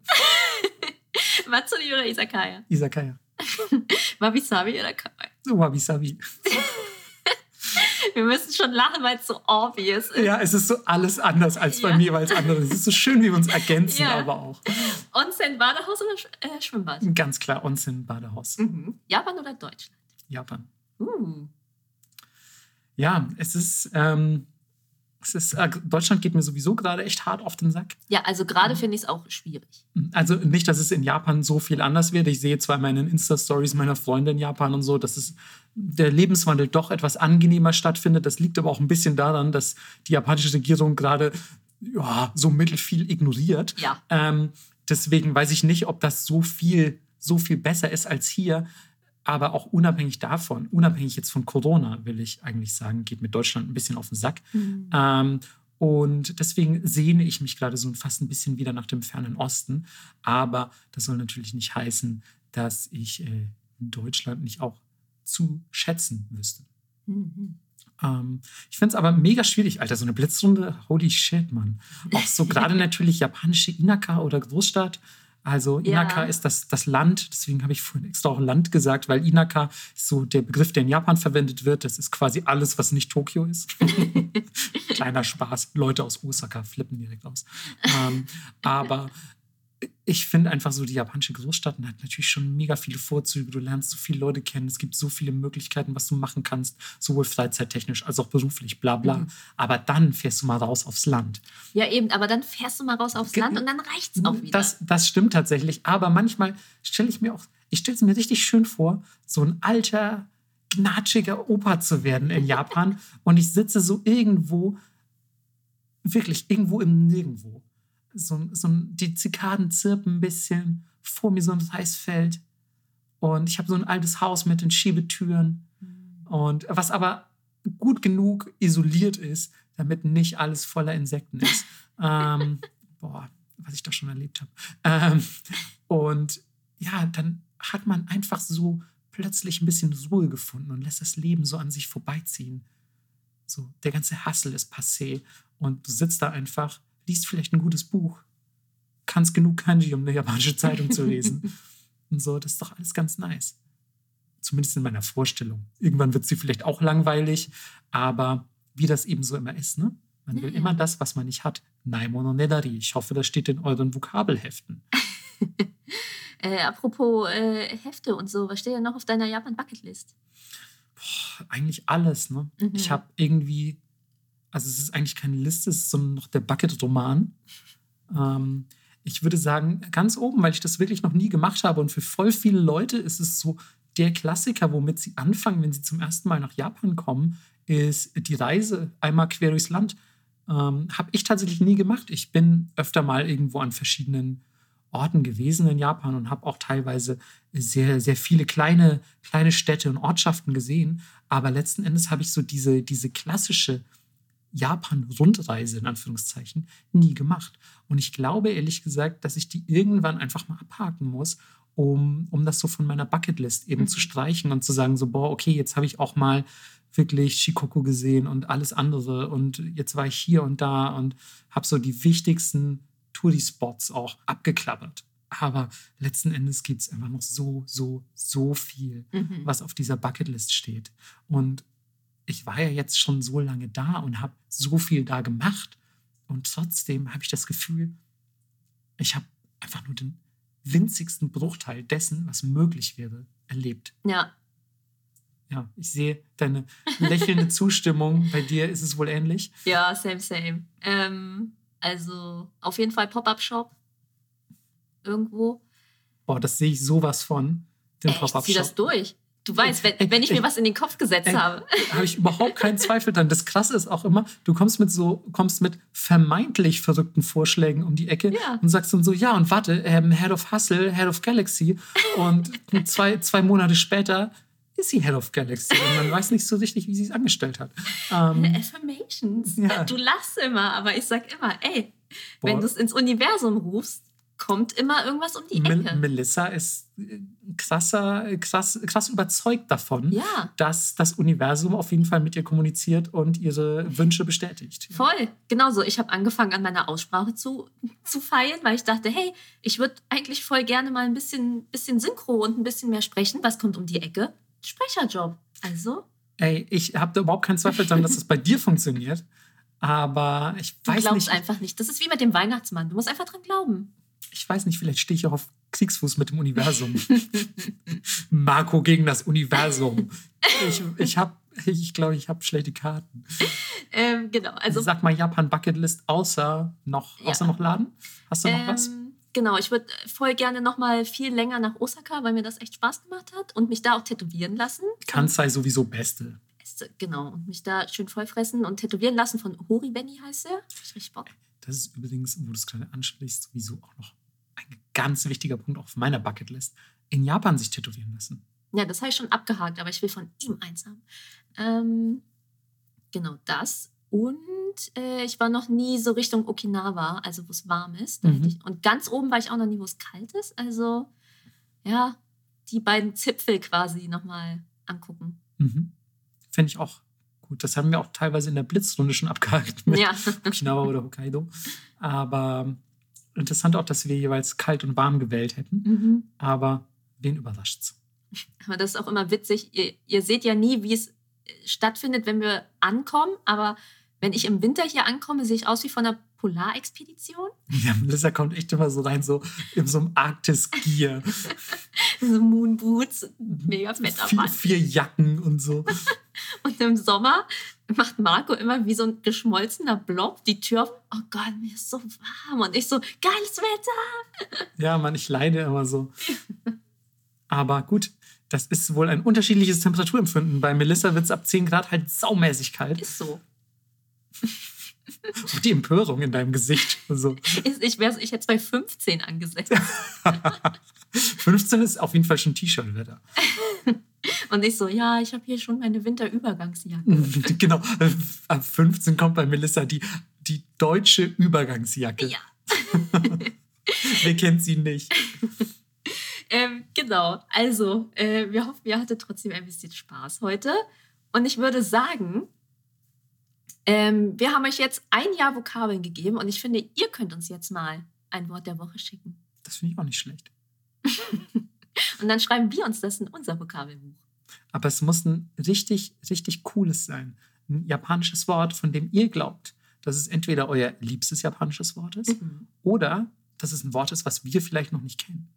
Matsuri oder Izakaya? Izakaya. Wabi-Sabi oder Kawaii? Wabi-Sabi. Wir müssen schon lachen, weil es so obvious ist. Ja, es ist so alles anders als bei Ja. mir, weil es andere ist. Es ist so schön, wie wir uns ergänzen, Ja. aber auch. Onsen, Badehaus oder Sch äh, Schwimmbad? Ganz klar, Onsen, Badehaus. Mhm. Japan oder Deutschland? Japan. Uh. Ja, es ist, ähm, es ist, äh, Deutschland geht mir sowieso gerade echt hart auf den Sack. Ja, also gerade finde ich es auch schwierig. Also nicht, dass es in Japan so viel anders wird. Ich sehe zwar in meinen Insta-Stories meiner Freunde in Japan und so, dass es der Lebenswandel doch etwas angenehmer stattfindet. Das liegt aber auch ein bisschen daran, dass die japanische Regierung gerade ja, so mittelfiel ignoriert. Ja. Ähm, deswegen weiß ich nicht, ob das so viel, so viel besser ist als hier. Aber auch unabhängig davon, unabhängig jetzt von Corona, will ich eigentlich sagen, geht mit Deutschland ein bisschen auf den Sack. Ähm, und deswegen sehne ich mich gerade so fast ein bisschen wieder nach dem fernen Osten. Aber das soll natürlich nicht heißen, dass ich äh, Deutschland nicht auch zu schätzen wüsste. Mhm. Ähm, ich finde es aber mega schwierig, Alter. So eine Blitzrunde, holy shit, Mann. Auch so gerade natürlich japanische Inaka oder Großstadt. Also Ja. Inaka ist das, das Land, deswegen habe ich vorhin extra auch Land gesagt, weil Inaka ist so der Begriff, der in Japan verwendet wird. Das ist quasi alles, was nicht Tokio ist. Kleiner Spaß. Leute aus Osaka flippen direkt aus. Ähm, aber ich finde einfach so, die japanische Großstadt hat natürlich schon mega viele Vorzüge. Du lernst so viele Leute kennen. Es gibt so viele Möglichkeiten, was du machen kannst, sowohl freizeittechnisch als auch beruflich, bla bla. Mhm. Aber dann fährst du mal raus aufs Land. Ja, eben, aber dann fährst du mal raus aufs Ge- Land und dann reicht's auch wieder. Das, das stimmt tatsächlich. Aber manchmal stelle ich mir auch, ich stelle es mir richtig schön vor, so ein alter, gnatschiger Opa zu werden in Japan. und ich sitze so irgendwo, wirklich irgendwo im Nirgendwo. So, so die Zikaden zirpen ein bisschen, vor mir so ein Reisfeld. Und ich habe so ein altes Haus mit den Schiebetüren. Und was aber gut genug isoliert ist, damit nicht alles voller Insekten ist. ähm, boah, was ich da schon erlebt habe. Ähm, und ja, dann hat man einfach so plötzlich ein bisschen Ruhe gefunden und lässt das Leben so an sich vorbeiziehen. So, der ganze Hassel ist passé und du sitzt da einfach, liest vielleicht ein gutes Buch, kannst genug Kanji, um eine japanische Zeitung zu lesen. Und so, das ist doch alles ganz nice. Zumindest in meiner Vorstellung. Irgendwann wird sie vielleicht auch langweilig, aber wie das eben so immer ist, ne? Man will Ja. immer das, was man nicht hat. Naimono Nedari. Ich hoffe, das steht in euren Vokabelheften. Äh, apropos äh, Hefte und so, was steht denn noch auf deiner Japan-Bucketlist? Eigentlich alles, ne? Mhm. Ich habe irgendwie, also es ist eigentlich keine Liste, es ist sondern noch der Bucket-Roman. Ähm, ich würde sagen, ganz oben, weil ich das wirklich noch nie gemacht habe und für voll viele Leute ist es so der Klassiker, womit sie anfangen, wenn sie zum ersten Mal nach Japan kommen, ist die Reise einmal quer durchs Land. Ähm, habe ich tatsächlich nie gemacht. Ich bin öfter mal irgendwo an verschiedenen Orten gewesen in Japan und habe auch teilweise sehr, sehr viele kleine, kleine Städte und Ortschaften gesehen. Aber letzten Endes habe ich so diese, diese klassische Japan-Rundreise in Anführungszeichen nie gemacht. Und ich glaube ehrlich gesagt, dass ich die irgendwann einfach mal abhaken muss, um, um das so von meiner Bucketlist eben Mhm. zu streichen und zu sagen, so, boah, okay, jetzt habe ich auch mal wirklich Shikoku gesehen und alles andere und jetzt war ich hier und da und habe so die wichtigsten Touri-Spots auch abgeklappert. Aber letzten Endes gibt es einfach noch so, so, so viel, Mhm. was auf dieser Bucketlist steht. Und ich war ja jetzt schon so lange da und habe so viel da gemacht. Und trotzdem habe ich das Gefühl, ich habe einfach nur den winzigsten Bruchteil dessen, was möglich wäre, erlebt. Ja, Ja, ich sehe deine lächelnde Zustimmung. Bei dir ist es wohl ähnlich. ja, same, same. Ähm, also auf jeden Fall Pop-Up-Shop. Irgendwo. Boah, das sehe ich sowas von. Den Echt, zieh das Pop-Up-Shop. durch. Du weißt, wenn, wenn ich mir was in den Kopf gesetzt ey, habe. habe ich überhaupt keinen Zweifel dran. Das Krasse ist auch immer, du kommst mit so, kommst mit vermeintlich verrückten Vorschlägen um die Ecke Ja. und sagst dann so, ja, und warte, ähm, Head of Hustle, Head of Galaxy. Und zwei, zwei Monate später ist sie Head of Galaxy und man weiß nicht so richtig, wie sie es angestellt hat. Ähm, Affirmations. Ja. Du lachst immer, aber ich sag immer, ey, wenn Boah. du es ins Universum rufst, kommt immer irgendwas um die Mel Ecke. Melissa ist äh, krasser, krass, krass überzeugt davon, Ja. dass das Universum auf jeden Fall mit ihr kommuniziert und ihre Wünsche bestätigt. Voll, genauso. Ich habe angefangen, an meiner Aussprache zu, zu feilen, weil ich dachte, hey, ich würde eigentlich voll gerne mal ein bisschen, bisschen Synchro und ein bisschen mehr sprechen. Was kommt um die Ecke? Sprecherjob. Also, Ey, ich habe da überhaupt keinen Zweifel daran, dass es bei dir funktioniert. Aber ich du weiß glaubst nicht, einfach nicht. Das ist wie mit dem Weihnachtsmann. Du musst einfach dran glauben. Ich weiß nicht, vielleicht stehe ich auch auf Kriegsfuß mit dem Universum. Marco gegen das Universum. Ich, ich habe, ich glaube, ich habe schlechte Karten. Ähm, genau, also Sag mal Japan Bucketlist außer noch, Ja. außer noch Laden. Hast du noch was? Ähm, genau, ich würde voll gerne noch mal viel länger nach Osaka, weil mir das echt Spaß gemacht hat und mich da auch tätowieren lassen. Kansai sowieso Beste. Von- Genau, und mich da schön vollfressen und tätowieren lassen von Hori Benny heißt er. Hab ich richtig Bock. Das ist übrigens, wo du es gerade ansprichst, sowieso auch noch ein ganz wichtiger Punkt auf meiner Bucketlist. In Japan sich tätowieren lassen. Ja, das habe ich schon abgehakt, aber ich will von ihm eins haben. Ähm, genau das. Und äh, ich war noch nie so Richtung Okinawa, also wo es warm ist. Mhm. ich, und ganz oben war ich auch noch nie, wo es kalt ist. Also ja, die beiden Zipfel quasi nochmal angucken. Mhm. Fände ich auch gut. Das haben wir auch teilweise in der Blitzrunde schon abgehakt mit Ja. Okinawa oder Hokkaido. Aber interessant auch, dass wir jeweils kalt und warm gewählt hätten. Mhm. Aber wen überrascht's? Aber das ist auch immer witzig. Ihr, ihr seht ja nie, wie es äh, stattfindet, wenn wir ankommen. Aber wenn ich im Winter hier ankomme, sehe ich aus wie von einer Polarexpedition. Ja, Melissa kommt echt immer so rein, so in so einem Arktis-Gear. So Moonboots, mega fetter vier, vier Jacken und so. Und im Sommer macht Marco immer wie so ein geschmolzener Blob die Tür auf. Oh Gott, mir ist so warm. Und ich so, geiles Wetter. Ja, Mann, ich leide immer so. Aber gut, das ist wohl ein unterschiedliches Temperaturempfinden. Bei Melissa wird es ab 10 Grad halt saumäßig kalt. Ist so. Und die Empörung in deinem Gesicht. So. Ist, ich, wär's, ich hätte es bei 15 angesetzt. 15 ist auf jeden Fall schon T-Shirt-Wetter. Und ich so, ja, ich habe hier schon meine Winterübergangsjacke. genau. Ab 15 kommt bei Melissa die, die deutsche Übergangsjacke. Ja. Wer kennt sie nicht? Ähm, genau. Also, äh, wir hoffen, ihr hattet trotzdem ein bisschen Spaß heute. Und ich würde sagen, ähm, wir haben euch jetzt ein Jahr Vokabeln gegeben und ich finde, ihr könnt uns jetzt mal ein Wort der Woche schicken. Das finde ich auch nicht schlecht. Und dann schreiben wir uns das in unser Vokabelbuch. Aber es muss ein richtig, richtig cooles sein. Ein japanisches Wort, von dem ihr glaubt, dass es entweder euer liebstes japanisches Wort ist Mhm. oder dass es ein Wort ist, was wir vielleicht noch nicht kennen.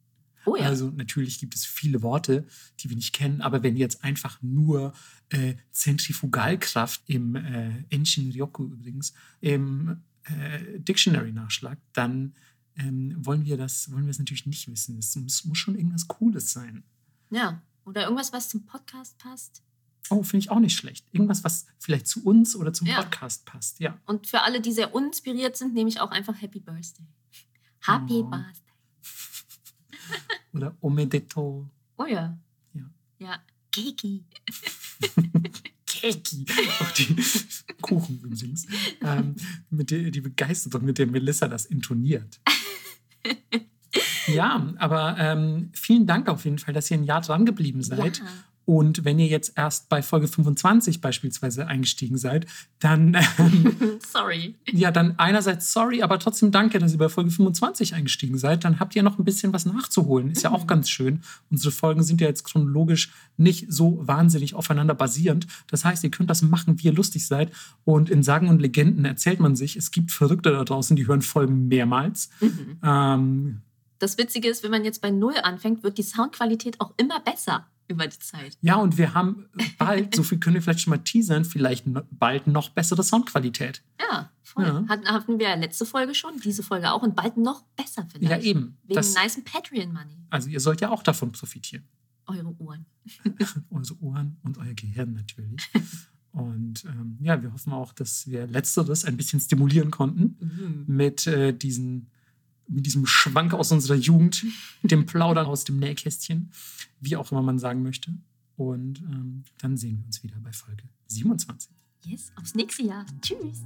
Oh ja. Also natürlich gibt es viele Worte, die wir nicht kennen, aber wenn ihr jetzt einfach nur äh, Zentrifugalkraft im äh, Enshin Ryoku übrigens im äh, Dictionary nachschlagt, dann ähm, wollen wir das wollen wir es natürlich nicht wissen. Es muss, muss schon irgendwas Cooles sein. ja. Oder irgendwas, was zum Podcast passt. Oh, finde ich auch nicht schlecht. Irgendwas, was vielleicht zu uns oder zum Ja. Podcast passt. Ja. Und für alle, die sehr uninspiriert sind, nehme ich auch einfach Happy Birthday. Happy Oh. Birthday. Oder Omedeto. Oh ja. Ja. Ja. Keki. Keki. Auch die Kuchen übrigens. Ähm, mit der, die Begeisterung, mit der Melissa das intoniert. Ja, aber ähm, vielen Dank auf jeden Fall, dass ihr ein Jahr dran geblieben seid. Ja. Und wenn ihr jetzt erst bei Folge 25 beispielsweise eingestiegen seid, dann, ähm, Sorry. ja, dann einerseits sorry, aber trotzdem danke, dass ihr bei Folge 25 eingestiegen seid. Dann habt ihr noch ein bisschen was nachzuholen. Ist ja auch ganz schön. Unsere Folgen sind ja jetzt chronologisch nicht so wahnsinnig aufeinander basierend. Das heißt, ihr könnt das machen, wie ihr lustig seid. Und in Sagen und Legenden erzählt man sich, es gibt Verrückte da draußen, die hören Folgen mehrmals. Mhm. Ähm, Das Witzige ist, wenn man jetzt bei Null anfängt, wird die Soundqualität auch immer besser über die Zeit. ja, und wir haben bald, so viel können wir vielleicht schon mal teasern, vielleicht bald noch bessere Soundqualität. Ja, voll. Ja. Hatten, hatten wir ja letzte Folge schon, diese Folge auch und bald noch besser vielleicht. Ja, eben. Wegen Das, nice Patreon-Money. also ihr sollt ja auch davon profitieren. Eure Ohren. Unsere Ohren und euer Gehirn natürlich. Und ähm, ja, wir hoffen auch, dass wir Letzteres ein bisschen stimulieren konnten Mhm. mit, äh, diesen, mit diesem Schwank aus unserer Jugend, dem Plaudern aus dem Nähkästchen, wie auch immer man sagen möchte. Und ähm, dann sehen wir uns wieder bei Folge 27. Yes, aufs nächste Jahr. Tschüss.